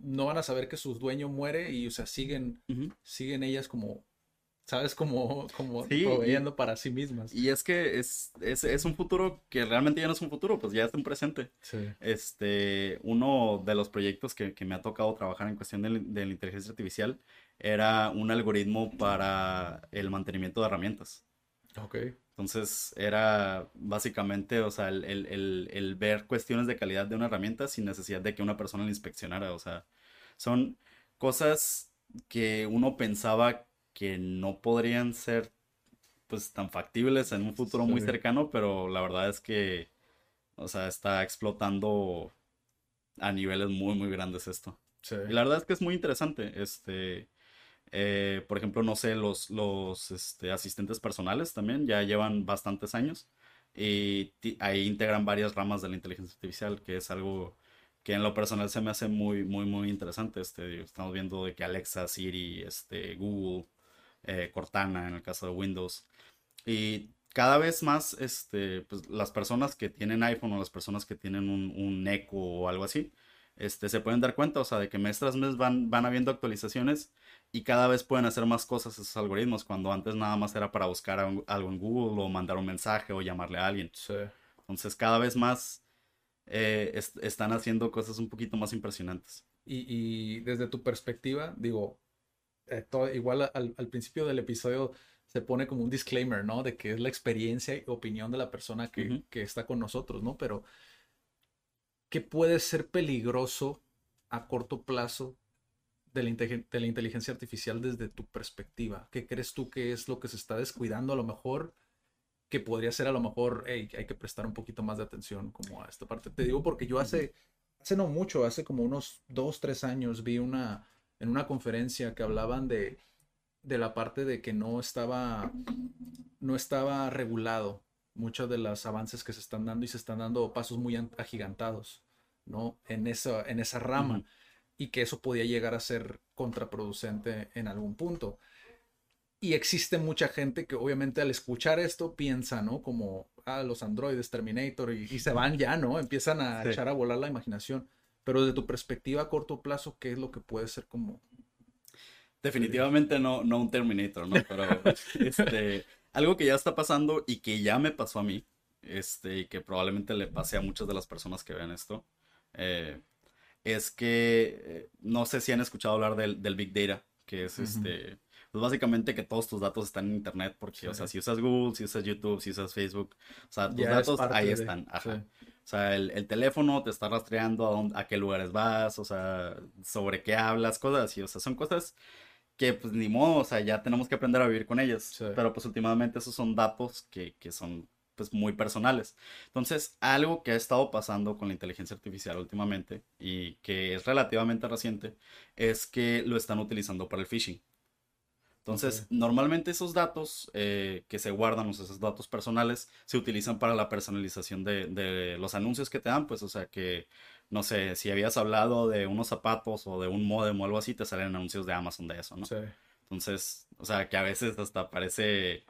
no van a saber que su dueño muere y, o sea, siguen, siguen ellas como, ¿sabes? Como, como Sí, y- proveyendo para sí mismas. Y es que es, es, es un futuro que realmente ya no es un futuro, pues ya es un presente. Sí. Este, uno de los proyectos que, que me ha tocado trabajar en cuestión de, de la inteligencia artificial era un algoritmo para el mantenimiento de herramientas. Ok. Entonces era básicamente, o sea, el, el- el- el ver cuestiones de calidad de una herramienta sin necesidad de que una persona la inspeccionara. O sea, son cosas que uno pensaba que no podrían ser pues tan factibles en un futuro muy cercano, pero la verdad es que, o sea, está explotando a niveles muy, muy grandes esto. Sí. Y la verdad es que es muy interesante. Este, eh, por ejemplo, no sé, los, los este, asistentes personales también ya llevan bastantes años y ahí integran varias ramas de la inteligencia artificial, que es algo que en lo personal se me hace muy, muy, muy interesante. Este, estamos viendo de que Alexa, Siri, este, Google, eh, Cortana en el caso de Windows. Y cada vez más, este, pues, las personas que tienen iPhone o las personas que tienen un, un Echo o algo así, este, se pueden dar cuenta, o sea, de que mes tras mes van, van habiendo actualizaciones y cada vez pueden hacer más cosas esos algoritmos, cuando antes nada más era para buscar algo en Google o mandar un mensaje o llamarle a alguien. Sí. Entonces, cada vez más eh, est- están haciendo cosas un poquito más impresionantes. Y, y desde tu perspectiva, digo, eh, to- igual al, al principio del episodio se pone como un disclaimer, ¿no? De que es la experiencia y opinión de la persona que, que está con nosotros, ¿no? Pero, ¿qué puede ser peligroso a corto plazo de la, inteligen- de la inteligencia artificial desde tu perspectiva? ¿Qué crees tú que es lo que se está descuidando a lo mejor? Que podría ser a lo mejor, hey, hay que prestar un poquito más de atención como a esta parte. Te digo porque yo hace, hace no mucho, hace como unos dos, tres años vi una, en una conferencia que hablaban de, de la parte de que no estaba, no estaba regulado muchos de los avances que se están dando y se están dando pasos muy an- agigantados, ¿no? En esa, en esa rama y que eso podía llegar a ser contraproducente en algún punto. Y existe mucha gente que obviamente al escuchar esto piensa, ¿no? Como, ah, los androides, Terminator, y, y se van ya, ¿no? Empiezan a Sí. echar a volar la imaginación. Pero desde tu perspectiva a corto plazo, ¿qué es lo que puede ser como... Definitivamente no, no un Terminator, ¿no? Pero este, algo que ya está pasando y que ya me pasó a mí, este, y que probablemente le pase a muchas de las personas que ven esto, eh, es que eh, no sé si han escuchado hablar del, del Big Data, que es Ujú. este, pues básicamente que todos tus datos están en Internet, porque, o Sí. sea, si usas Google, si usas YouTube, si usas Facebook, o sea, tus Ya es datos parte ahí de- están, ajá. sí. O sea, el, el teléfono te está rastreando a, dónde- a qué lugares vas, o sea, sobre qué hablas, cosas así. O sea, son cosas que pues ni modo, o sea, ya tenemos que aprender a vivir con ellas. Sí. Pero pues últimamente esos son datos que, que son pues muy personales. Entonces, algo que ha estado pasando con la inteligencia artificial últimamente y que es relativamente reciente es que lo están utilizando para el phishing. Entonces, normalmente esos datos eh, que se guardan, o sea, esos datos personales, se utilizan para la personalización de, de los anuncios que te dan, pues, o sea, que, no sé, si habías hablado de unos zapatos o de un modem o algo así, te salen anuncios de Amazon de eso, ¿no? Sí. Entonces, o sea, que a veces hasta parece,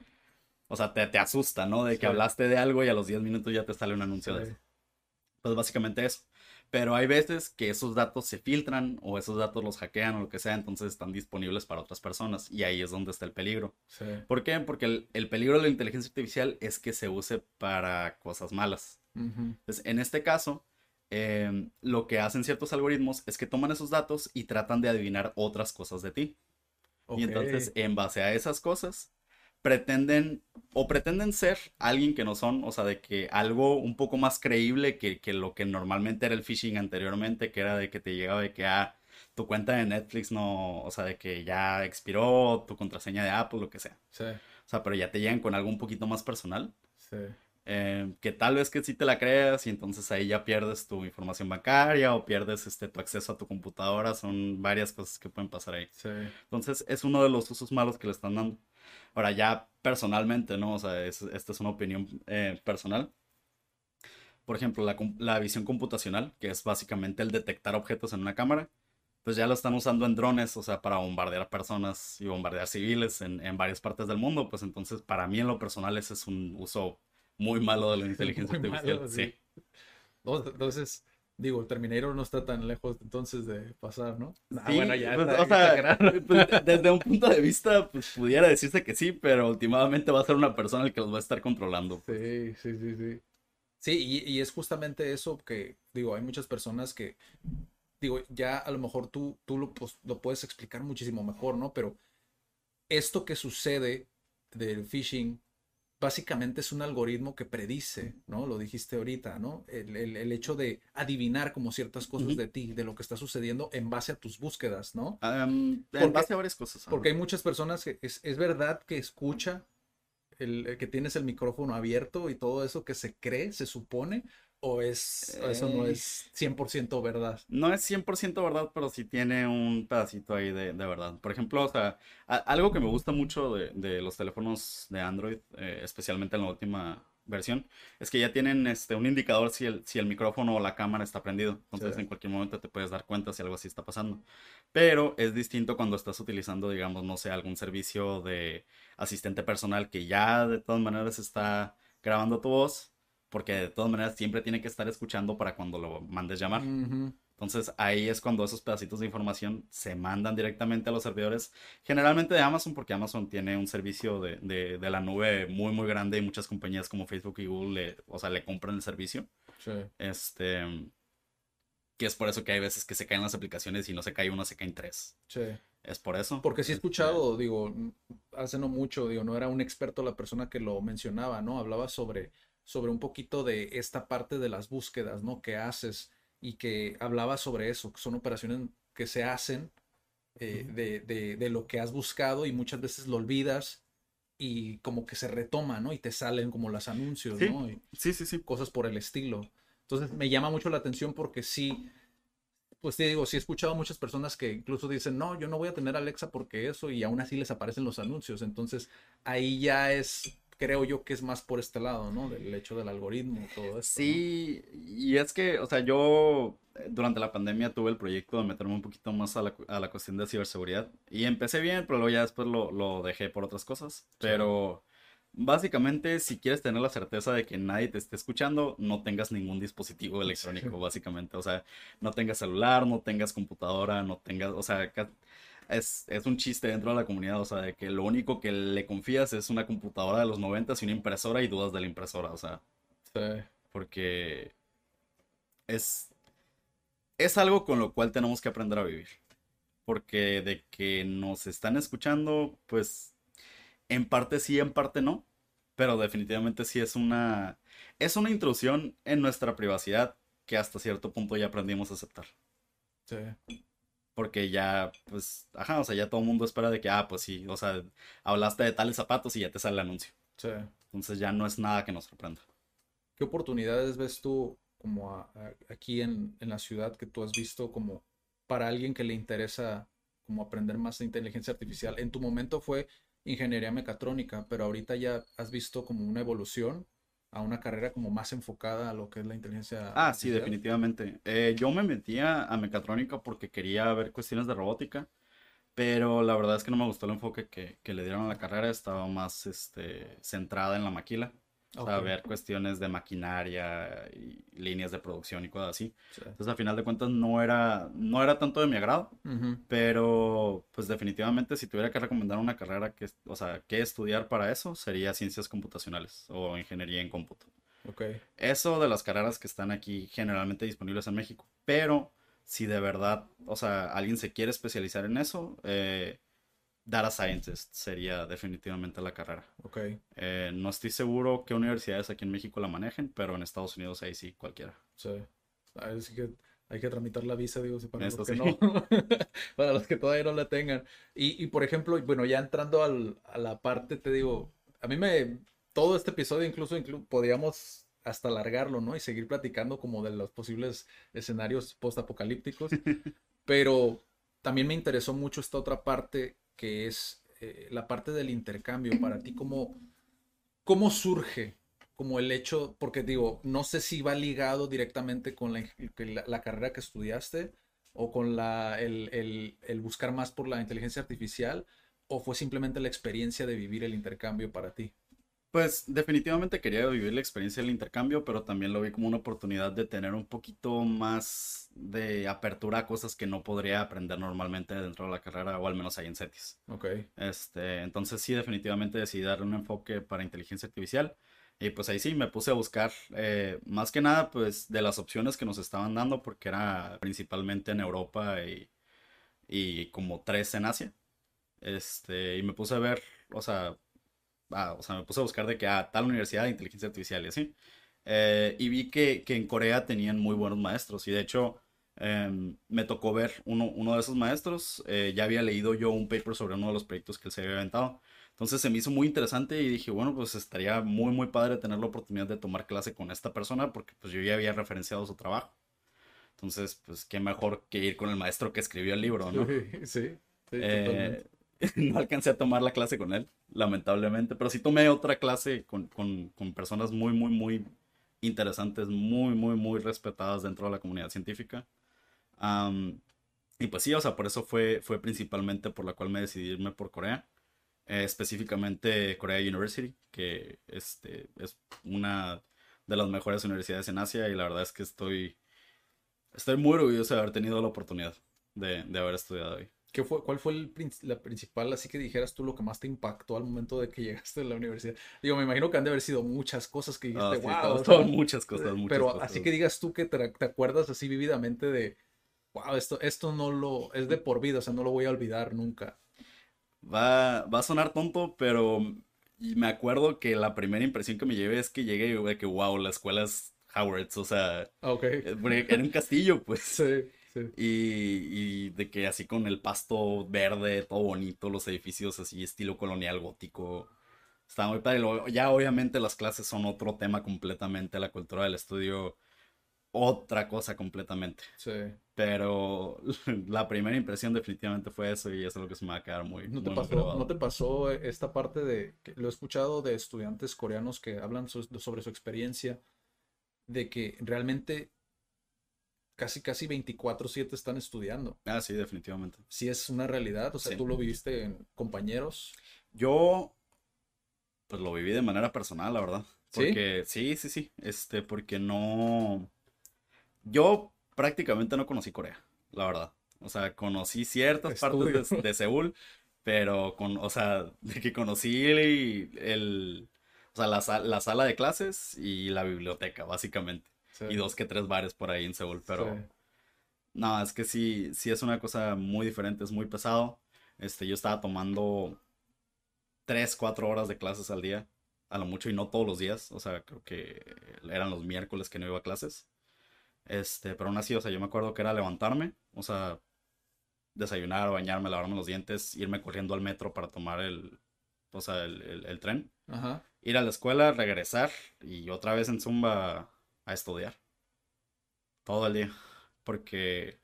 o sea, te, te asusta, ¿no? De que hablaste de algo y a los 10 minutos ya te sale un anuncio de eso. Pues básicamente eso. Pero hay veces que esos datos se filtran o esos datos los hackean o lo que sea, entonces están disponibles para otras personas y ahí es donde está el peligro. Sí. ¿Por qué? Porque el, el peligro de la inteligencia artificial es que se use para cosas malas. Entonces, en este caso, em, lo que hacen ciertos algoritmos es que toman esos datos y tratan de adivinar otras cosas de ti. Y entonces, en base a esas cosas, pretenden o pretenden ser alguien que no son, o sea, de que algo un poco más creíble que, que lo que normalmente era el phishing anteriormente, que era de que te llegaba de que, ah, tu cuenta de Netflix no, o sea, de que ya expiró, tu contraseña de Apple, lo que sea. Sí. O sea, pero ya te llegan con algo un poquito más personal. Sí. Eh, que tal vez que sí te la creas y entonces ahí ya pierdes tu información bancaria o pierdes este, tu acceso a tu computadora. Son varias cosas que pueden pasar ahí. Sí. Entonces es uno de los usos malos que le están dando. Ahora ya personalmente, ¿no? O sea, es- esta es una opinión eh, personal. Por ejemplo, la, la visión computacional, que es básicamente el detectar objetos en una cámara, pues ya lo están usando en drones, o sea, para bombardear personas y bombardear civiles en, en varias partes del mundo. Pues entonces, para mí en lo personal, ese es un uso muy malo de la inteligencia Muy artificial. malo, sí. Entonces, digo, Terminator no está tan lejos entonces de pasar, ¿no? Ah, bueno, ya pues, está o sea, exagerado. pues, desde un punto de vista, pues pudiera decirse que sí, pero últimamente va a ser una persona el que los va a estar controlando. Sí, sí, sí, sí. Sí, y, y es justamente eso que, digo, hay muchas personas que, digo, ya a lo mejor tú, tú lo, pues, lo puedes explicar muchísimo mejor, ¿no? Pero esto que sucede del phishing, básicamente es un algoritmo que predice, ¿no? Lo dijiste ahorita, ¿no? El, el- el hecho de adivinar como ciertas cosas de ti, de lo que está sucediendo en base a tus búsquedas, ¿no? Am, Porque- en base a varias cosas. Porque hay muchas personas que es, es verdad que escucha el, el que tienes el micrófono abierto y todo eso que se cree, se supone, o es o eso no es 100% verdad. No es 100% verdad, pero sí tiene un pedacito ahí de, de verdad. Por ejemplo, o sea, a- algo que me gusta mucho de, de los teléfonos de Android, eh, especialmente en la última versión, es que ya tienen este, un indicador si el, si el micrófono o la cámara está prendido. Entonces, Sí. en cualquier momento te puedes dar cuenta si algo así está pasando. Pero es distinto cuando estás utilizando, digamos, no sé, algún servicio de asistente personal que ya de todas maneras está grabando tu voz, porque de todas maneras siempre tiene que estar escuchando para cuando lo mandes llamar. Entonces ahí es cuando esos pedacitos de información se mandan directamente a los servidores, generalmente de Amazon, porque Amazon tiene un servicio de, de- de la nube muy muy grande y muchas compañías como Facebook y Google le, o sea, le compran el servicio. Sí. Este, que es por eso que hay veces que se caen las aplicaciones y no se cae una, se caen tres. Sí. Es por eso. Porque sí he Este, escuchado, digo, hace no mucho, digo, no era un experto la persona que lo mencionaba, ¿no? Hablaba sobre, sobre un poquito de esta parte de las búsquedas, ¿no? Que haces y que hablaba sobre eso, que son operaciones que se hacen eh, de, de, de lo que has buscado y muchas veces lo olvidas y como que se retoma, ¿no? Y te salen como los anuncios, Sí. ¿no? Y Sí, sí, sí. cosas por el estilo. Entonces me llama mucho la atención porque sí, pues te digo, sí he escuchado a muchas personas que incluso dicen, no, yo no voy a tener Alexa porque eso, y aún así les aparecen los anuncios. Entonces ahí ya es, creo yo que es más por este lado, ¿no? Del hecho del algoritmo, todo esto. ¿no? Sí, y es que, o sea, yo eh, durante la pandemia tuve el proyecto de meterme un poquito más a la, a la cuestión de ciberseguridad. Y empecé bien, pero luego ya después lo, lo dejé por otras cosas. Pero básicamente, si quieres tener la certeza de que nadie te esté escuchando, no tengas ningún dispositivo electrónico, básicamente. O sea, no tengas celular, no tengas computadora, no tengas, o sea, es, es un chiste dentro de la comunidad, o sea, de que lo único que le confías es una computadora de los 90 y una impresora y dudas de la impresora, o sea Sí. porque es, es algo con lo cual tenemos que aprender a vivir. Porque de que nos están escuchando, pues en parte sí, en parte no, pero definitivamente sí es una, es una intrusión en nuestra privacidad que hasta cierto punto ya aprendimos a aceptar. Sí. Porque ya, pues, ajá, o sea, ya todo el mundo espera de que, ah, pues sí, o sea, hablaste de tales zapatos y ya te sale el anuncio. Sí. Entonces ya no es nada que nos sorprenda. ¿Qué oportunidades ves tú como a- a- aquí en, en la ciudad que tú has visto como para alguien que le interesa como aprender más de inteligencia artificial? En tu momento fue ingeniería mecatrónica, pero ahorita ya has visto como una evolución a una carrera como más enfocada a lo que es la inteligencia Ah, sí, definitivamente. Eh, yo me metía a mecatrónica porque quería ver cuestiones de robótica, pero la verdad es que no me gustó el enfoque que, que le dieron a la carrera, estaba más este, centrada en la maquila, o sea, ver cuestiones de maquinaria y líneas de producción y cosas así. Sí. Entonces, al final de cuentas, no era, no era tanto de mi agrado, pero pues definitivamente si tuviera que recomendar una carrera que, o sea, que estudiar para eso, sería ciencias computacionales o ingeniería en cómputo. Eso de las carreras que están aquí generalmente disponibles en México. Pero si de verdad, o sea, alguien se quiere especializar en eso, eh, Data Scientist sería definitivamente la carrera. Ok. Eh, no estoy seguro qué universidades aquí en México la manejen, pero en Estados Unidos ahí sí, cualquiera. Sí. Así que hay que tramitar la visa, digo, si para Esto los que sí. no. para los que todavía no la tengan. Y, y, por ejemplo, bueno, ya entrando al- a la parte, te digo, a mí me. Todo este episodio, incluso, inclu- podríamos hasta alargarlo, ¿no? Y seguir platicando como de los posibles escenarios postapocalípticos. Pero también me interesó mucho esta otra parte que es eh, la parte del intercambio. Para ti, ¿cómo, cómo surge como el hecho? Porque digo, no sé si va ligado directamente con la, la carrera que estudiaste o con la, el, el- el buscar más por la inteligencia artificial o fue simplemente la experiencia de vivir el intercambio para ti. Pues definitivamente quería vivir la experiencia del intercambio, pero también lo vi como una oportunidad de tener un poquito más de apertura a cosas que no podría aprender normalmente dentro de la carrera, o al menos ahí en CETIS. Ok. Este, entonces sí, definitivamente decidí darle un enfoque para inteligencia artificial. Y pues ahí sí, me puse a buscar eh, más que nada pues de las opciones que nos estaban dando, porque era principalmente en Europa y, y como tres en Asia. Este, y me puse a ver, o sea, ah, o sea, me puse a buscar de que a tal universidad de inteligencia artificial y así. Eh, y vi que, que en Corea tenían muy buenos maestros. Y de hecho, em, me tocó ver uno, uno de esos maestros. eh, ya había leído yo un paper sobre uno de los proyectos que él se había inventado. Entonces se me hizo muy interesante y dije, bueno, pues estaría muy, muy padre tener la oportunidad de tomar clase con esta persona porque pues yo ya había referenciado su trabajo. Entonces, pues qué mejor que ir con el maestro que escribió el libro, ¿no? Sí, sí, sí, Eh, totalmente. no alcancé a tomar la clase con él, lamentablemente, pero sí tomé otra clase con, con, con personas muy, muy, muy interesantes, muy, muy, muy respetadas dentro de la comunidad científica. Am, y pues sí, o sea, por eso fue, fue principalmente por la cual me decidí irme por Corea, eh, específicamente Korea University, que este, es una de las mejores universidades en Asia y la verdad es que estoy, estoy muy orgulloso de haber tenido la oportunidad de, de haber estudiado ahí. ¿Qué fue, cuál fue el, la principal, así que dijeras tú, lo que más te impactó al momento de que llegaste a la universidad? Digo, me imagino que han de haber sido muchas cosas que Ah, dijiste, sí, wow. todo- sea, muchas cosas, muchas pero cosas. así que digas tú que te, te acuerdas así vividamente de, wow, esto, esto no lo, es de por vida, o sea, no lo voy a olvidar nunca. Va, va a sonar tonto, pero me acuerdo que la primera impresión que me llevé es que llegué y de que, wow, la escuela es Howard's, o sea, Ah, Ok. eh, era un castillo, pues. Sí, sí. Y, y de que así con el pasto verde, todo bonito, los edificios así, estilo colonial gótico. Estaba muy padre. Ya obviamente las clases son otro tema completamente, la cultura del estudio, otra cosa completamente. sí. Pero la primera impresión definitivamente fue eso y eso es lo que se me va a quedar muy, ¿No te muy pasó. ¿no te pasó esta parte de, que lo he escuchado de estudiantes coreanos que hablan so- sobre su experiencia, de que realmente casi, casi 24/7 están estudiando? Ah, sí, definitivamente. Si es una realidad, o sea, Sí. tú lo viviste en compañeros. Yo, pues lo viví de manera personal, la verdad. ¿Sí? Porque, sí, sí, sí. Este, porque no. Yo prácticamente no conocí Corea, la verdad. O sea, conocí ciertas partes de, Seúl, pero con, o sea, de que conocí el, el- o sea, la, la sala de clases y la biblioteca, básicamente. Sí. Y dos que tres bares por ahí en Seúl, pero. Sí. No, es que sí, sí es una cosa muy diferente, es muy pesado. Este, yo estaba tomando 3, 4 horas de clases al día, a lo mucho, y no todos los días. O sea, creo que eran los miércoles que no iba a clases. Este, pero aún así, o sea, yo me acuerdo que era levantarme, o sea, desayunar, bañarme, lavarme los dientes, irme corriendo al metro para tomar el, o sea, el, el- el tren, Ajá. ir a la escuela, regresar y otra vez en Zumba a estudiar. Todo el día. Porque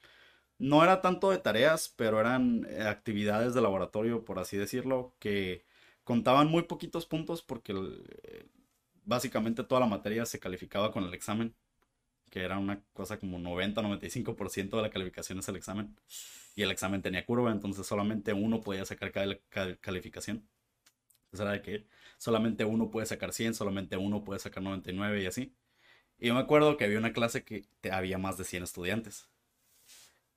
no era tanto de tareas, pero eran eh, actividades de laboratorio, por así decirlo, que contaban muy poquitos puntos porque eh, básicamente toda la materia se calificaba con el examen, que era una cosa como 90-95% de la calificación es el examen. Y el examen tenía curva, entonces solamente uno podía sacar cal- cal- calificación. Entonces era de que solamente uno puede sacar 100, solamente uno puede sacar 99 y así. Y yo me acuerdo que había una clase que había más de 100 estudiantes.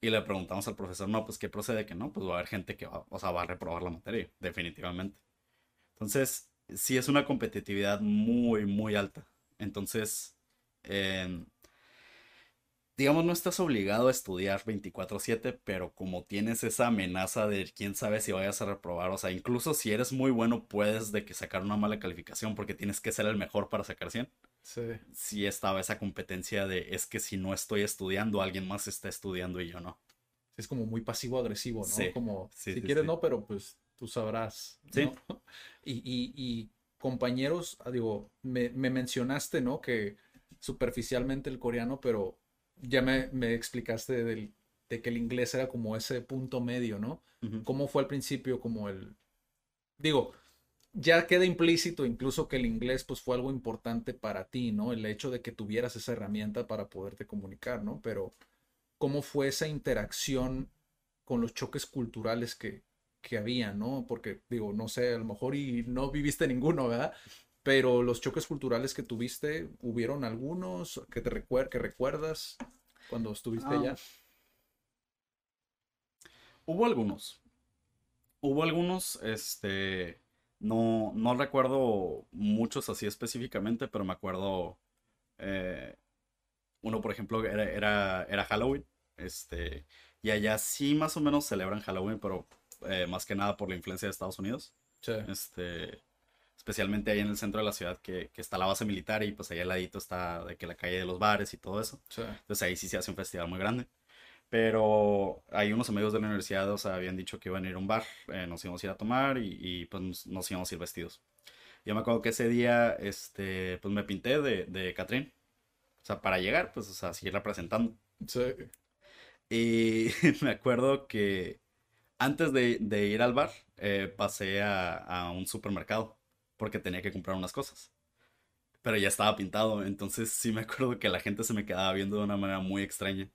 Y le preguntamos al profesor, no, pues qué procede que no, pues va a haber gente que va, o sea, va a reprobar la materia, definitivamente. Entonces, sí es una competitividad muy, muy alta. Entonces, em, digamos, no estás obligado a estudiar 24/7, pero como tienes esa amenaza de quién sabe si vayas a reprobar, o sea, incluso si eres muy bueno, puedes de que sacar una mala calificación porque tienes que ser el mejor para sacar 100. Sí. Sí estaba esa competencia de es que si no estoy estudiando, alguien más está estudiando y yo no. Es como muy pasivo-agresivo, ¿no? Sí, Como, sí, si sí, quieres no, pero pues tú sabrás. ¿no? Sí. Y, y- y compañeros, ah, digo, me, me mencionaste, ¿no? Que superficialmente el coreano, pero ya me, me explicaste del- de que el inglés era como ese punto medio, ¿no? ¿Cómo fue al principio como el... Digo, ya queda implícito incluso que el inglés pues fue algo importante para ti, ¿no? El hecho de que tuvieras esa herramienta para poderte comunicar, ¿no? Pero ¿cómo fue esa interacción con los choques culturales que, que había, ¿no? Porque digo, no sé, a lo mejor y no viviste ninguno, ¿verdad? Pero los choques culturales que tuviste, ¿hubieron algunos que te recuer que recuerdas cuando estuviste Ah, allá? Hubo algunos. Hubo algunos, este, no, no recuerdo muchos así específicamente, pero me acuerdo, eh, uno por ejemplo era, era, era Halloween, este, y allá sí más o menos celebran Halloween, pero eh, más que nada por la influencia de Estados Unidos, Sí. este, especialmente ahí en el centro de la ciudad que, que está la base militar y pues allá al ladito está de que la calle de los bares y todo eso. Sí. Entonces ahí sí se hace un festival muy grande. Pero hay unos amigos de la universidad, o sea, habían dicho que iban a ir a un bar, eh, nos íbamos a ir a tomar y, y, pues nos, íbamos a ir vestidos. Yo me acuerdo que ese día, este, pues me pinté de, de Catrín. O sea, para llegar, pues, o sea, seguir representando. Sí. Y me acuerdo que antes de, de ir al bar, eh, pasé a, a un supermercado porque tenía que comprar unas cosas. Pero ya estaba pintado, entonces sí me acuerdo que la gente se me quedaba viendo de una manera muy extraña.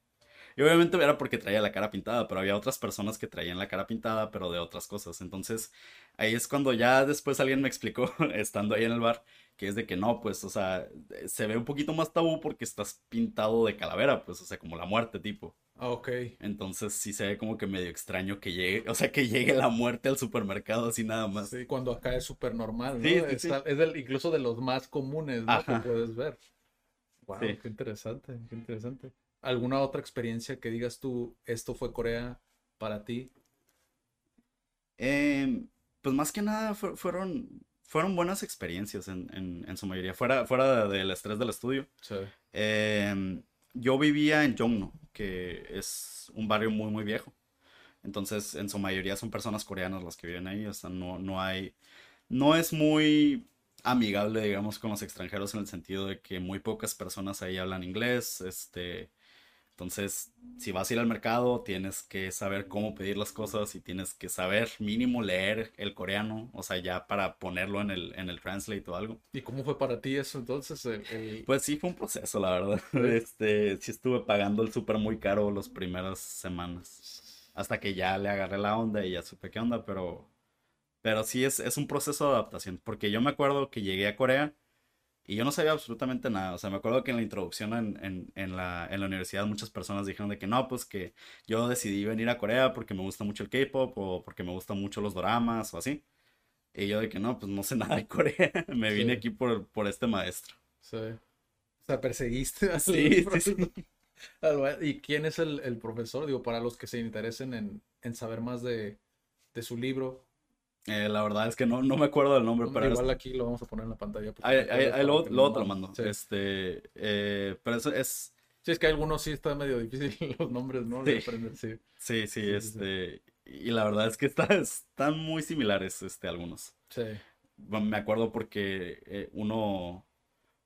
Y obviamente era porque traía la cara pintada, pero había otras personas que traían la cara pintada, pero de otras cosas. Entonces ahí es cuando ya después alguien me explicó, estando ahí en el bar, que es de que no, pues, o sea, se ve un poquito más tabú porque estás pintado de calavera, pues, o sea, como la muerte tipo. Ah, ok. Entonces sí se ve como que medio extraño que llegue, o sea, que llegue la muerte al supermercado así nada más. Sí, cuando acá es súper normal, ¿no? Sí, sí, es sí. al- es del- incluso de los más comunes, ¿no? Que puedes ver. Wow, qué interesante, qué interesante. ¿Alguna otra experiencia que digas tú, esto fue Corea para ti? Em, pues más que nada fue- fueron, fueron buenas experiencias en, en- en su mayoría, fuera, fuera del estrés del estudio. Sí. Em, yo vivía en Jongno, que es un barrio muy, muy viejo. Entonces, en su mayoría son personas coreanas las que viven ahí. O sea, no, no hay. No es muy amigable, digamos, con los extranjeros en el sentido de que muy pocas personas ahí hablan inglés. Este. Entonces, si vas a ir al mercado, tienes que saber cómo pedir las cosas y tienes que saber mínimo leer el coreano, o sea, ya para ponerlo en el, en el translate o algo. ¿Y cómo fue para ti eso entonces? el- el- Pues sí, fue un proceso, la verdad. Este, sí estuve pagando el súper muy caro las primeras semanas. Hasta que ya le agarré la onda y ya supe qué onda, pero, pero sí es, es un proceso de adaptación. Porque yo me acuerdo que llegué a Corea y yo no sabía absolutamente nada. O sea, me acuerdo que en la introducción en, en, en la, en la universidad muchas personas dijeron de que no, pues que yo decidí venir a Corea porque me gusta mucho el K-pop o porque me gustan mucho los doramas o así. Y yo de que no, pues no sé nada de Corea. Me vine Sí. aquí por, por este maestro. sí. O sea, perseguiste al Sí, sí, ¿Y quién es el, el profesor? Digo, para los que se interesen en, en saber más de, de su libro. Eh, la verdad es que no, no me acuerdo del nombre, Hombre, pero igual es- aquí lo vamos a poner en la pantalla. ahí, ahí- luego, te lo mando. Sí. Este, eh, pero eso es, Sí, es que algunos sí está medio difícil los nombres, ¿no? Sí. aprender, sí. sí, sí, este, y la verdad es que está- están muy similares, este, algunos. Sí. Me acuerdo porque eh, uno,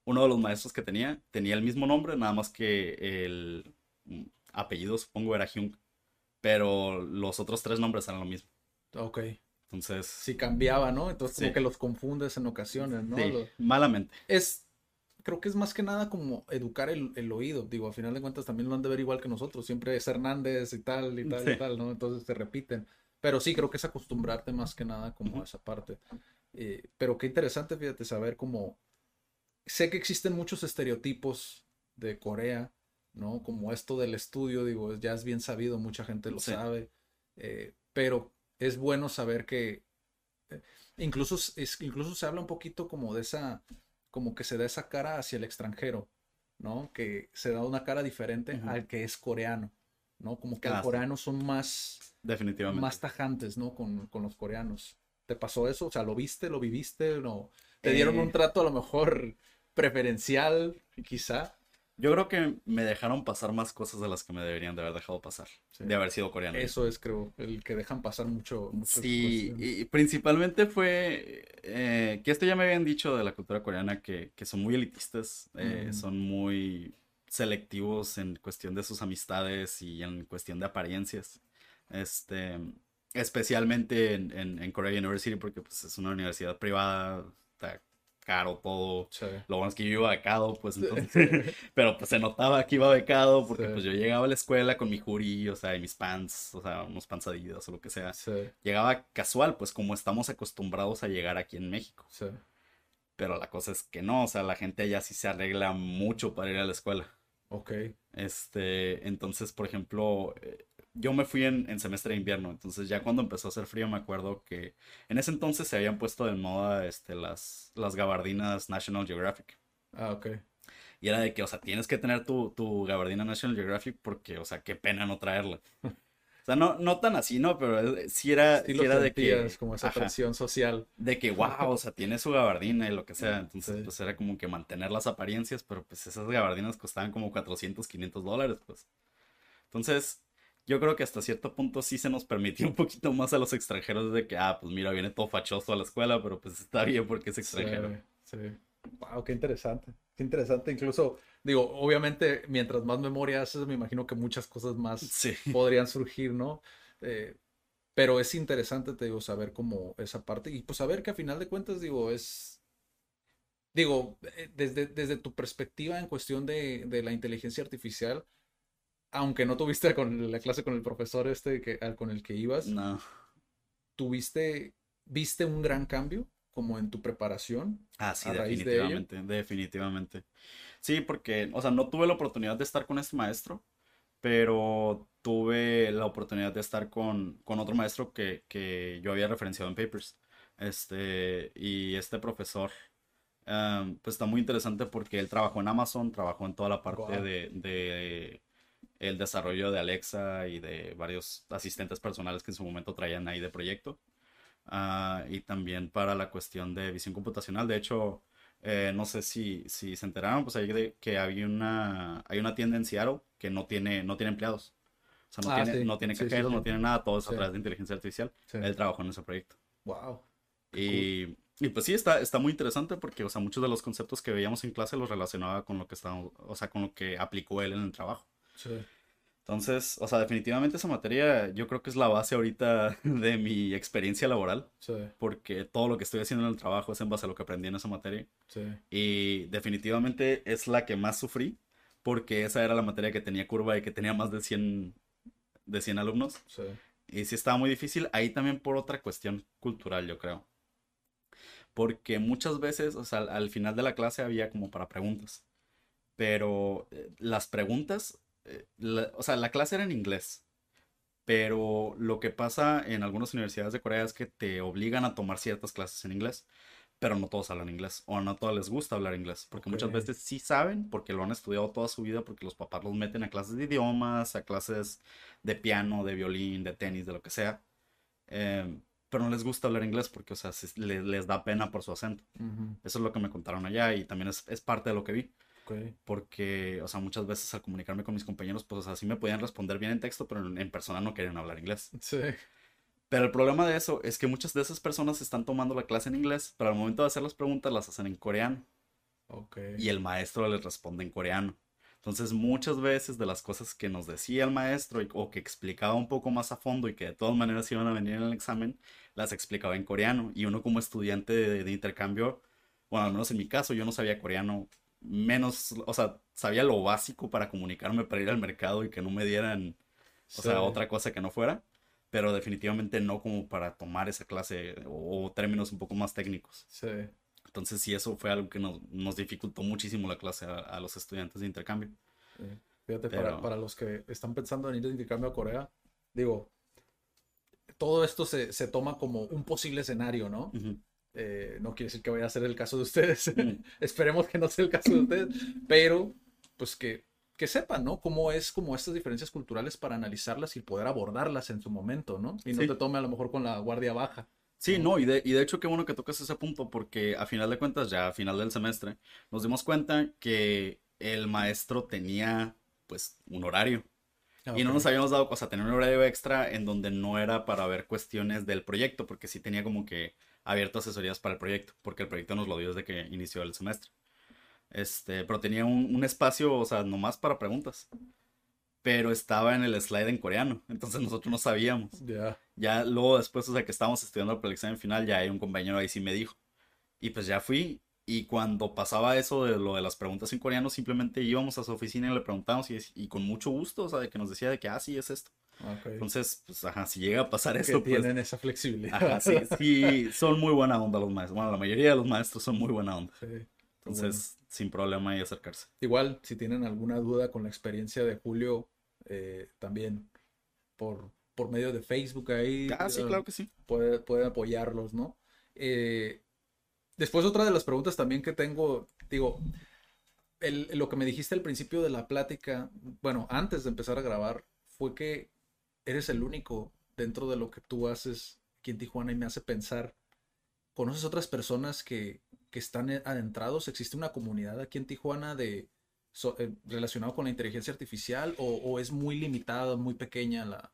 uno de los maestros que tenía, tenía el mismo nombre, nada más que el mm, apellido, supongo, era Hyung, pero los otros tres nombres eran lo mismo. Ok. Entonces, Sí cambiaba, ¿no? Entonces como Sí. que los confundes en ocasiones, ¿no? sí, malamente. Es, creo que es más que nada como educar el, el oído. Digo, a final de cuentas también lo han de ver igual que nosotros. Siempre es Hernández y tal y tal y tal, ¿no? Entonces se repiten. Pero sí, creo que es acostumbrarte más que nada como Ujú. a esa parte. Eh, pero qué interesante, fíjate, saber cómo... Sé que existen muchos estereotipos de Corea, ¿no? Como esto del estudio, digo, ya es bien sabido, mucha gente lo Sí. sabe. eh, pero es bueno saber que... eh, incluso, es, incluso se habla un poquito como de esa como que se da esa cara hacia el extranjero, ¿no? Que se da una cara diferente al que es coreano, ¿no? Como que los coreanos son más, Definitivamente. más tajantes, ¿no? Con, con los coreanos. ¿Te pasó eso? O sea, ¿lo viste? ¿Lo viviste? ¿No? ¿Te dieron Eh. un trato a lo mejor preferencial, quizá? Yo creo que me dejaron pasar más cosas de las que me deberían de haber dejado pasar. Sí. De haber sido coreano. Eso es, creo, el que dejan pasar mucho. Sí, y principalmente fue eh, que esto ya me habían dicho de la cultura coreana que, que son muy elitistas, eh, Mm. son muy selectivos en cuestión de sus amistades y en cuestión de apariencias. Este, especialmente en, en, en Korea University porque pues, es una universidad privada, está caro todo. Sí. Lo bueno es que yo iba becado, pues entonces, pero pues se notaba que iba becado porque Sí. pues yo llegaba a la escuela con mi jury, o sea, y mis pants, o sea, unos pants o lo que sea. Llegaba casual, pues como estamos acostumbrados a llegar aquí en México. sí. Pero la cosa es que no, o sea, la gente allá sí se arregla mucho para ir a la escuela. Ok. Este, entonces, por ejemplo, eh, yo me fui en, en semestre de invierno, entonces ya cuando empezó a hacer frío me acuerdo que en ese entonces se habían puesto de moda este, las, las gabardinas National Geographic. Ah, ok. Y era de que, o sea, tienes que tener tu, tu gabardina National Geographic porque, o sea, qué pena no traerla. O sea, no, no tan así, ¿no? Pero eh, sí era, Sí era de que... como esa ajá, presión social. de que, wow, o sea, tiene su gabardina y lo que sea. Entonces, Sí. pues era como que mantener las apariencias, pero pues esas gabardinas costaban como 400, 500 dólares, pues. Entonces, yo creo que hasta cierto punto sí se nos permitió un poquito más a los extranjeros de que, ah, pues mira, viene todo fachoso a la escuela, pero pues está bien porque es extranjero. Sí, sí. Wow, qué interesante. Qué interesante. Incluso, digo, obviamente, mientras más memoria haces, me imagino que muchas cosas más Sí. podrían surgir, ¿no? Eh, pero es interesante, te digo, saber cómo esa parte y pues saber que a final de cuentas, digo, es, digo, eh, desde, desde tu perspectiva en cuestión de, de la inteligencia artificial, aunque no tuviste con la clase con el profesor este que, con el que ibas, No. tuviste, viste un gran cambio como en tu preparación. Ah, sí, a raíz de ello. definitivamente, definitivamente. Sí, porque, o sea, no tuve la oportunidad de estar con este maestro, pero tuve la oportunidad de estar con, con otro maestro que, que yo había referenciado en papers. Este, y este profesor, em, pues está muy interesante porque él trabajó en Amazon, trabajó en toda la parte de el desarrollo de Alexa y de varios asistentes personales que en su momento traían ahí de proyecto. Ah, y también para la cuestión de visión computacional. De hecho, eh, no sé si, si se enteraron, pues hay de que había una, hay una tienda en Seattle que no tiene, no tiene empleados. O sea, no Ah, tiene, sí. no tiene Sí, sí, cajeros, sí. no tiene nada, todo es a través de inteligencia artificial. Él trabajó en ese proyecto. Wow. Y, y pues sí, está, está muy interesante porque, o sea, muchos de los conceptos que veíamos en clase los relacionaba con lo que estaba, o sea, con lo que aplicó él en el trabajo. Sí. Entonces, o sea, definitivamente esa materia yo creo que es la base ahorita de mi experiencia laboral, Sí. porque todo lo que estoy haciendo en el trabajo es en base a lo que aprendí en esa materia. Sí. Y definitivamente es la que más sufrí, porque esa era la materia que tenía curva y que tenía más de 100, de 100 alumnos. Sí. Y sí estaba muy difícil, ahí también por otra cuestión cultural, yo creo. Porque muchas veces, o sea, al, al final de la clase había como para preguntas. Pero eh, las preguntas, eh, la- o sea, la clase era en inglés. Pero lo que pasa en algunas universidades de Corea es que te obligan a tomar ciertas clases en inglés. Pero no todos hablan inglés. O no a todos les gusta hablar inglés. Porque muchas Ok. veces sí saben, porque lo han estudiado toda su vida, porque los papás los meten a clases de idiomas, a clases de piano, de violín, de tenis, de lo que sea. Em, pero no les gusta hablar inglés porque, o sea, se- le- les da pena por su acento. Ujú. Eso es lo que me contaron allá y también es, es parte de lo que vi. Porque, o sea, muchas veces al comunicarme con mis compañeros, pues, o sea, sí me podían responder bien en texto, pero en, en persona no querían hablar inglés. Sí. Pero el problema de eso es que muchas de esas personas están tomando la clase en inglés, pero al momento de hacer las preguntas las hacen en coreano Ok. y el maestro les responde en coreano. Entonces, muchas veces de las cosas que nos decía el maestro y- o que explicaba un poco más a fondo y que de todas maneras iban a venir en el examen, las explicaba en coreano. Y uno como estudiante de, de intercambio, bueno, al menos en mi caso, yo no sabía coreano, menos, o sea, sabía lo básico para comunicarme, para ir al mercado y que no me dieran, o sea, Sí. otra cosa que no fuera. Pero definitivamente no como para tomar esa clase o, o términos un poco más técnicos. Sí. Entonces sí, eso fue algo que nos, nos dificultó muchísimo la clase a, a los estudiantes de intercambio. sí. Fíjate, para, Pero- para los que están pensando en ir de intercambio a Corea, digo, todo esto se, se toma como un posible escenario, ¿no? Ujú. Eh, no quiere decir que vaya a ser el caso de ustedes. Mm. Esperemos que no sea el caso de ustedes. Pero, pues que, que sepan, ¿no? Cómo es como estas diferencias culturales para analizarlas y poder abordarlas en su momento, ¿no? Y no Sí. te tome a lo mejor con la guardia baja. Sí, no, y de, y de hecho qué bueno que tocas ese punto, porque a final de cuentas, ya a final del semestre, nos dimos cuenta que el maestro tenía, pues, un horario. Y no nos habíamos dado, o sea, tener un horario extra en donde no era para ver cuestiones del proyecto, porque sí tenía como que abierto asesorías para el proyecto, porque el proyecto nos lo dio desde que inició el semestre. Este, pero tenía un, un espacio, o sea, nomás para preguntas. Pero estaba en el slide en coreano, entonces nosotros no sabíamos. Ya. Ya luego después, o sea, que estábamos estudiando para el examen final, ya hay un compañero ahí sí me dijo. Y pues ya fui. Y cuando pasaba eso de lo de las preguntas en coreano, simplemente íbamos a su oficina y le preguntábamos y, y con mucho gusto, o sea, de que nos decía de que, ah, sí, es esto. Entonces, pues, ajá, si llega a pasar que esto, pues, tienen esa flexibilidad. ajá, sí, sí, son muy buena onda los maestros. Bueno, la mayoría de los maestros son muy buena onda. Sí. Entonces, sin problema ahí acercarse. Igual, si tienen alguna duda con la experiencia de Julio, eh, también por, por medio de Facebook ahí. Ah, sí, eh, claro que sí. puede, puede apoyarlos, ¿no? Eh, después otra de las preguntas también que tengo, digo, el- lo que me dijiste al principio de la plática, bueno, antes de empezar a grabar, fue que eres el único dentro de lo que tú haces aquí en Tijuana y me hace pensar, ¿conoces otras personas que, que están eh, adentrados? ¿Existe una comunidad aquí en Tijuana de so- eh, relacionado con la inteligencia artificial o, o es muy limitada, muy pequeña la...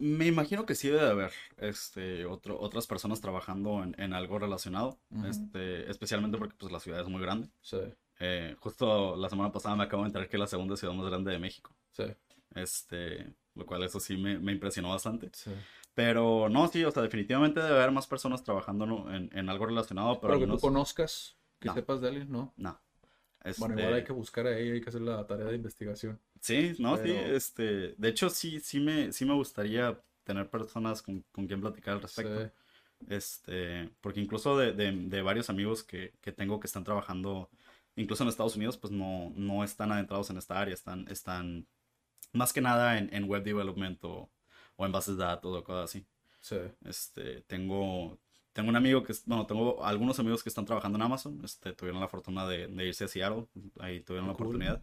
Me imagino que sí debe de haber este, otro, otras personas trabajando en, en algo relacionado, este, especialmente porque pues, la ciudad es muy grande. Sí, Eh, justo la semana pasada me acabo de enterar que es la segunda ciudad más grande de México. sí, Este, lo cual eso sí me, me impresionó bastante. sí. Pero no, sí, o sea, definitivamente debe haber más personas trabajando ¿no? en, en algo relacionado, pero que tú menos- conozcas, que No. sepas de alguien, ¿no? no. Bueno, Este, igual hay que buscar ahí, hay que hacer la tarea de investigación. Sí, no, sí, este, de hecho sí, sí me, sí me gustaría tener personas con, con quien platicar al respecto. Sí. Este, porque incluso de, de- de varios amigos que, que tengo que están trabajando, incluso en Estados Unidos, pues no, no están adentrados en esta área, están, están más que nada en, en web development o, o en bases de datos o cosas así. Sí. Este, tengo, tengo un amigo que, bueno, tengo algunos amigos que están trabajando en Amazon, este, tuvieron la fortuna de, de irse a Seattle, ahí tuvieron la Cool. oportunidad.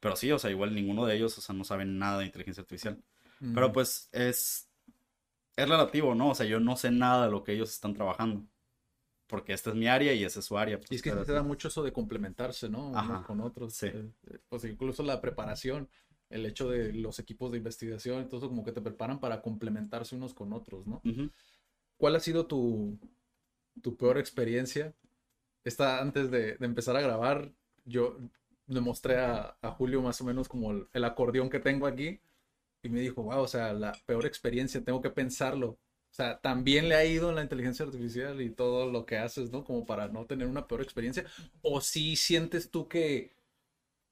Pero sí, o sea, igual ninguno de ellos, o sea, no saben nada de inteligencia artificial. Pero Ujú. pues es, es relativo, ¿no? O sea, yo no sé nada de lo que ellos están trabajando. Porque esta es mi área y esa es su área. pues, Y es que pero se da mucho eso de complementarse, ¿no? Ajá, con otros. sí. Eh, eh, Pues incluso la preparación, el hecho de los equipos de investigación, entonces como que te preparan para complementarse unos con otros, ¿no? Ujú. ¿Cuál ha sido tu, tu peor experiencia? Esta, antes de, de empezar a grabar, yo le mostré a, a Julio más o menos como el, el acordeón que tengo aquí y me dijo, wow, o sea, la peor experiencia, tengo que pensarlo. O sea, también le ha ido en la inteligencia artificial y todo lo que haces, ¿no? Como para no tener una peor experiencia. O si sientes tú que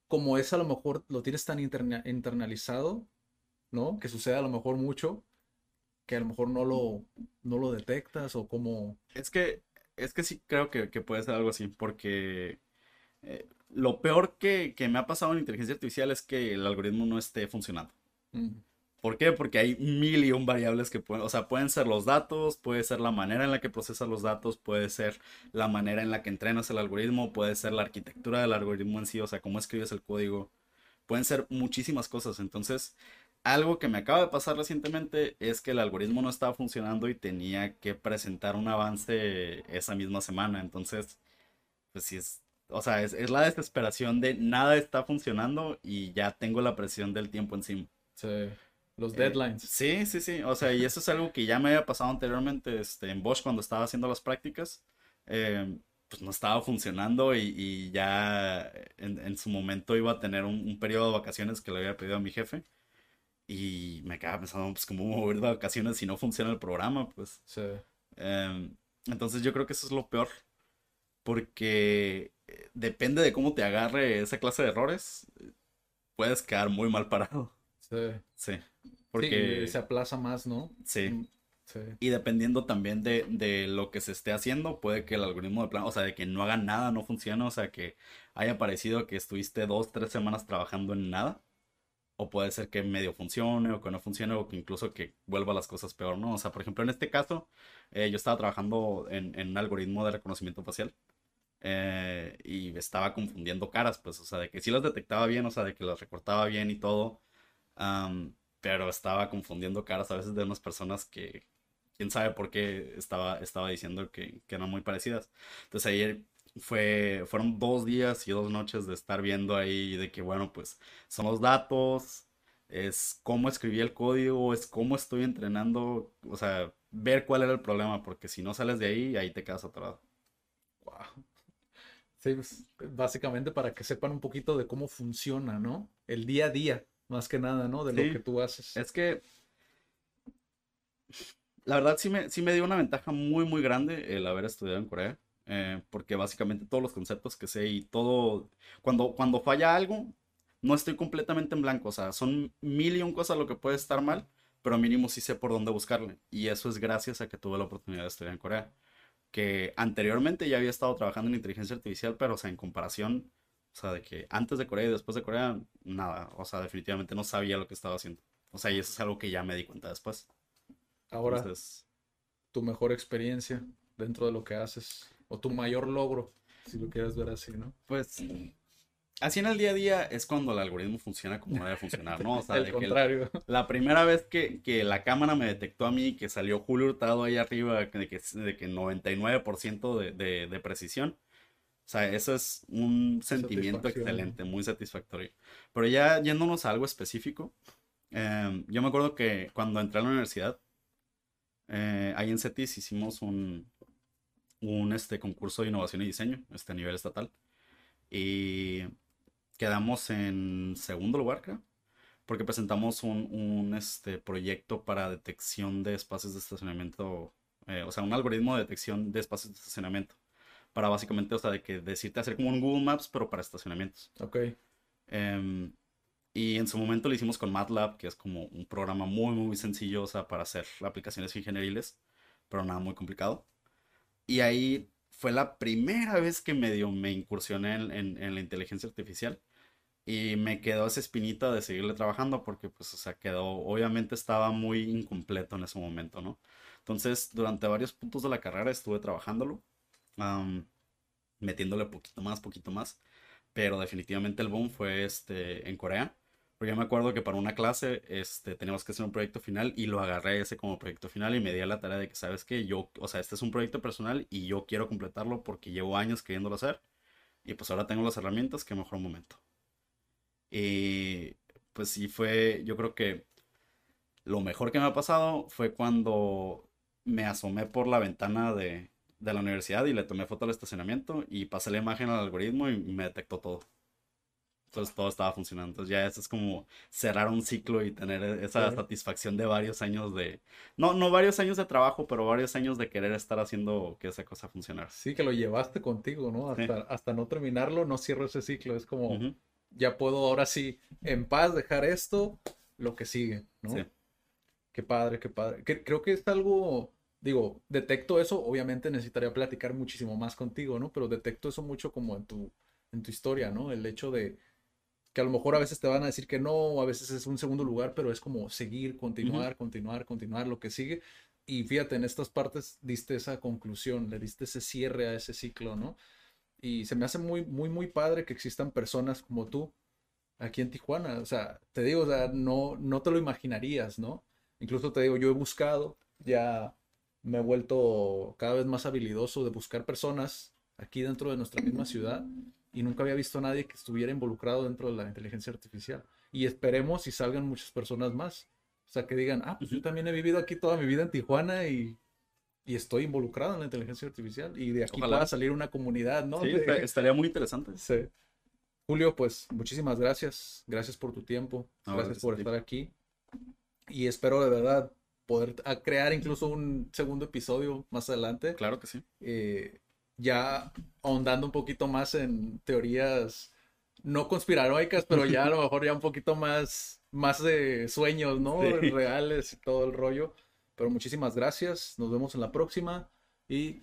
como es a lo mejor lo tienes tan interna- internalizado, ¿no? Que sucede a lo mejor mucho, que a lo mejor no lo, no lo detectas o como... Es que, es que sí creo que, que puede ser algo así, porque eh, lo peor que, que me ha pasado en inteligencia artificial es que el algoritmo no esté funcionando. mm, ¿Por qué? Porque hay mil y un variables que pueden, o sea, pueden ser los datos, puede ser la manera en la que procesas los datos, puede ser la manera en la que entrenas el algoritmo, puede ser la arquitectura del algoritmo en sí, o sea, cómo escribes el código. Pueden ser muchísimas cosas. Entonces, algo que me acaba de pasar recientemente es que el algoritmo no estaba funcionando y tenía que presentar un avance esa misma semana. Entonces, pues sí es, o sea, es, es la desesperación de nada está funcionando y ya tengo la presión del tiempo encima. sí, los Eh, deadlines. sí, sí, sí. O sea, y eso es algo que ya me había pasado anteriormente este, en Bosch cuando estaba haciendo las prácticas. Eh, pues no estaba funcionando y, y ya en, en su momento iba a tener un, un periodo de vacaciones que le había pedido a mi jefe. Y me quedaba pensando, pues, ¿cómo mover de vacaciones si no funciona el programa? Pues. Sí, Eh, entonces yo creo que eso es lo peor. Porque eh, depende de cómo te agarre esa clase de errores, puedes quedar muy mal parado. Sí. Sí. Sí, Porque. se aplaza más, ¿no? Sí. Mm, Sí, Y dependiendo también de, de lo que se esté haciendo, puede que el algoritmo de plan, o sea, de que no haga nada, no funcione, o sea, que haya parecido que estuviste dos, tres semanas trabajando en nada. o puede ser que medio funcione o que no funcione o que incluso que vuelva las cosas peor, ¿no? O sea, por ejemplo, en este caso, eh, yo estaba trabajando en, en, un algoritmo de reconocimiento facial eh, y estaba confundiendo caras, pues, o sea, de que sí las detectaba bien, o sea, de que las recortaba bien y todo, pero estaba confundiendo caras a veces de unas personas que, quién sabe por qué estaba, estaba diciendo que, que eran muy parecidas. Entonces ayer fue, fueron dos días y dos noches de estar viendo ahí de que, bueno, pues son los datos, es cómo escribí el código, es cómo estoy entrenando, o sea, ver cuál era el problema, porque si no sales de ahí, ahí te quedas atorado. Wow. Sí, pues, básicamente para que sepan un poquito de cómo funciona, ¿no? El día a día, más que nada, ¿no? De lo que tú haces. Es que la verdad sí me, sí me dio una ventaja muy, muy grande el haber estudiado en Corea. Eh, porque básicamente todos los conceptos que sé y todo, cuando, cuando falla algo, no estoy completamente en blanco, o sea, son mil y un cosas lo que puede estar mal, pero mínimo sí sé por dónde buscarle. Y eso es gracias a que tuve la oportunidad de estudiar en Corea. Que anteriormente ya había estado trabajando en inteligencia artificial, pero o sea, en comparación, o sea, de que antes de Corea y después de Corea, nada, o sea, definitivamente no sabía lo que estaba haciendo. O sea, y eso es algo que ya me di cuenta después. Ahora, tu mejor experiencia dentro de lo que haces o tu mayor logro, si lo quieres ver así, ¿no? Pues así en el día a día es cuando el algoritmo funciona como debe funcionar, ¿no? O sea, el contrario. la primera vez que, que, la cámara me detectó a mí, que salió Julio Hurtado ahí arriba, de que, de que 99% de, de, de, precisión. O sea, eso es un sentimiento excelente, muy satisfactorio. Pero ya yéndonos a algo específico, em, yo me acuerdo que cuando entré a la universidad, eh, ahí en CETIS hicimos un, un este, concurso de innovación y diseño este, a nivel estatal. Y quedamos en segundo lugar, creo. Porque presentamos un, un este, proyecto para detección de espacios de estacionamiento. Eh, o sea, un algoritmo de detección de espacios de estacionamiento. Para básicamente, o sea, de que decirte hacer como un Google Maps, pero para estacionamientos. Ok. Em, y en su momento lo hicimos con MATLAB, que es como un programa muy, muy sencillo, o sea, para hacer aplicaciones ingenieriles, pero nada muy complicado. Y ahí fue la primera vez que medio me incursioné en, la inteligencia artificial. Y me quedó esa espinita de seguirle trabajando porque, pues, o sea, quedó, obviamente estaba muy incompleto en ese momento, ¿no? Entonces, durante varios puntos de la carrera estuve trabajándolo, metiéndole poquito más, poquito más. Pero definitivamente el boom fue este, en Corea. Porque yo me acuerdo que para una clase este, teníamos que hacer un proyecto final y lo agarré ese como proyecto final y me di a la tarea de que, ¿sabes que Yo, o sea, este es un proyecto personal y yo quiero completarlo porque llevo años queriéndolo hacer y pues ahora tengo las herramientas, qué mejor momento. Y pues sí fue, yo creo que lo mejor que me ha pasado fue cuando me asomé por la ventana de, de la universidad y le tomé foto al estacionamiento y pasé la imagen al algoritmo y me detectó todo. Entonces todo estaba funcionando. Entonces ya eso es como cerrar un ciclo y tener e-, esa satisfacción de varios años de... No, no varios años de trabajo, pero varios años de querer estar haciendo que esa cosa funcionara. Sí, que lo llevaste contigo, ¿no? Hasta, hasta no terminarlo, no cierro ese ciclo. Es como, ya puedo ahora sí, en paz, dejar esto, lo que sigue, ¿no? Sí. Qué padre, qué padre. creo que es algo digo, detecto eso, obviamente necesitaría platicar muchísimo más contigo, ¿no? Pero detecto eso mucho como en tu, en tu historia, ¿no? El hecho de, que a lo mejor a veces te van a decir que no, a veces es un segundo lugar, pero es como seguir, continuar, continuar, continuar, lo que sigue. Y fíjate, en estas partes diste esa conclusión, le diste ese cierre a ese ciclo, ¿no? Y se me hace muy, muy, muy padre que existan personas como tú aquí en Tijuana. O sea, te digo, o sea, no, no te lo imaginarías, ¿no? Incluso te digo, yo he buscado, ya me he vuelto cada vez más habilidoso de buscar personas aquí dentro de nuestra misma ciudad y nunca había visto a nadie que estuviera involucrado dentro de la inteligencia artificial. Y esperemos y salgan muchas personas más. O sea, que digan, ah, pues yo también he vivido aquí toda mi vida en Tijuana y, y estoy involucrado en la inteligencia artificial. Y de aquí va pueda salir una comunidad, ¿no? Sí, estaría muy interesante. Sí. Julio, pues muchísimas gracias. Gracias por tu tiempo. gracias por estar aquí. Y espero de verdad poder crear incluso un segundo episodio más adelante. Claro que sí. Eh, ya ahondando un poquito más en teorías no conspiranoicas, pero ya a lo mejor ya un poquito más, más de sueños, ¿no? Reales y todo el rollo. Pero muchísimas gracias. Nos vemos en la próxima y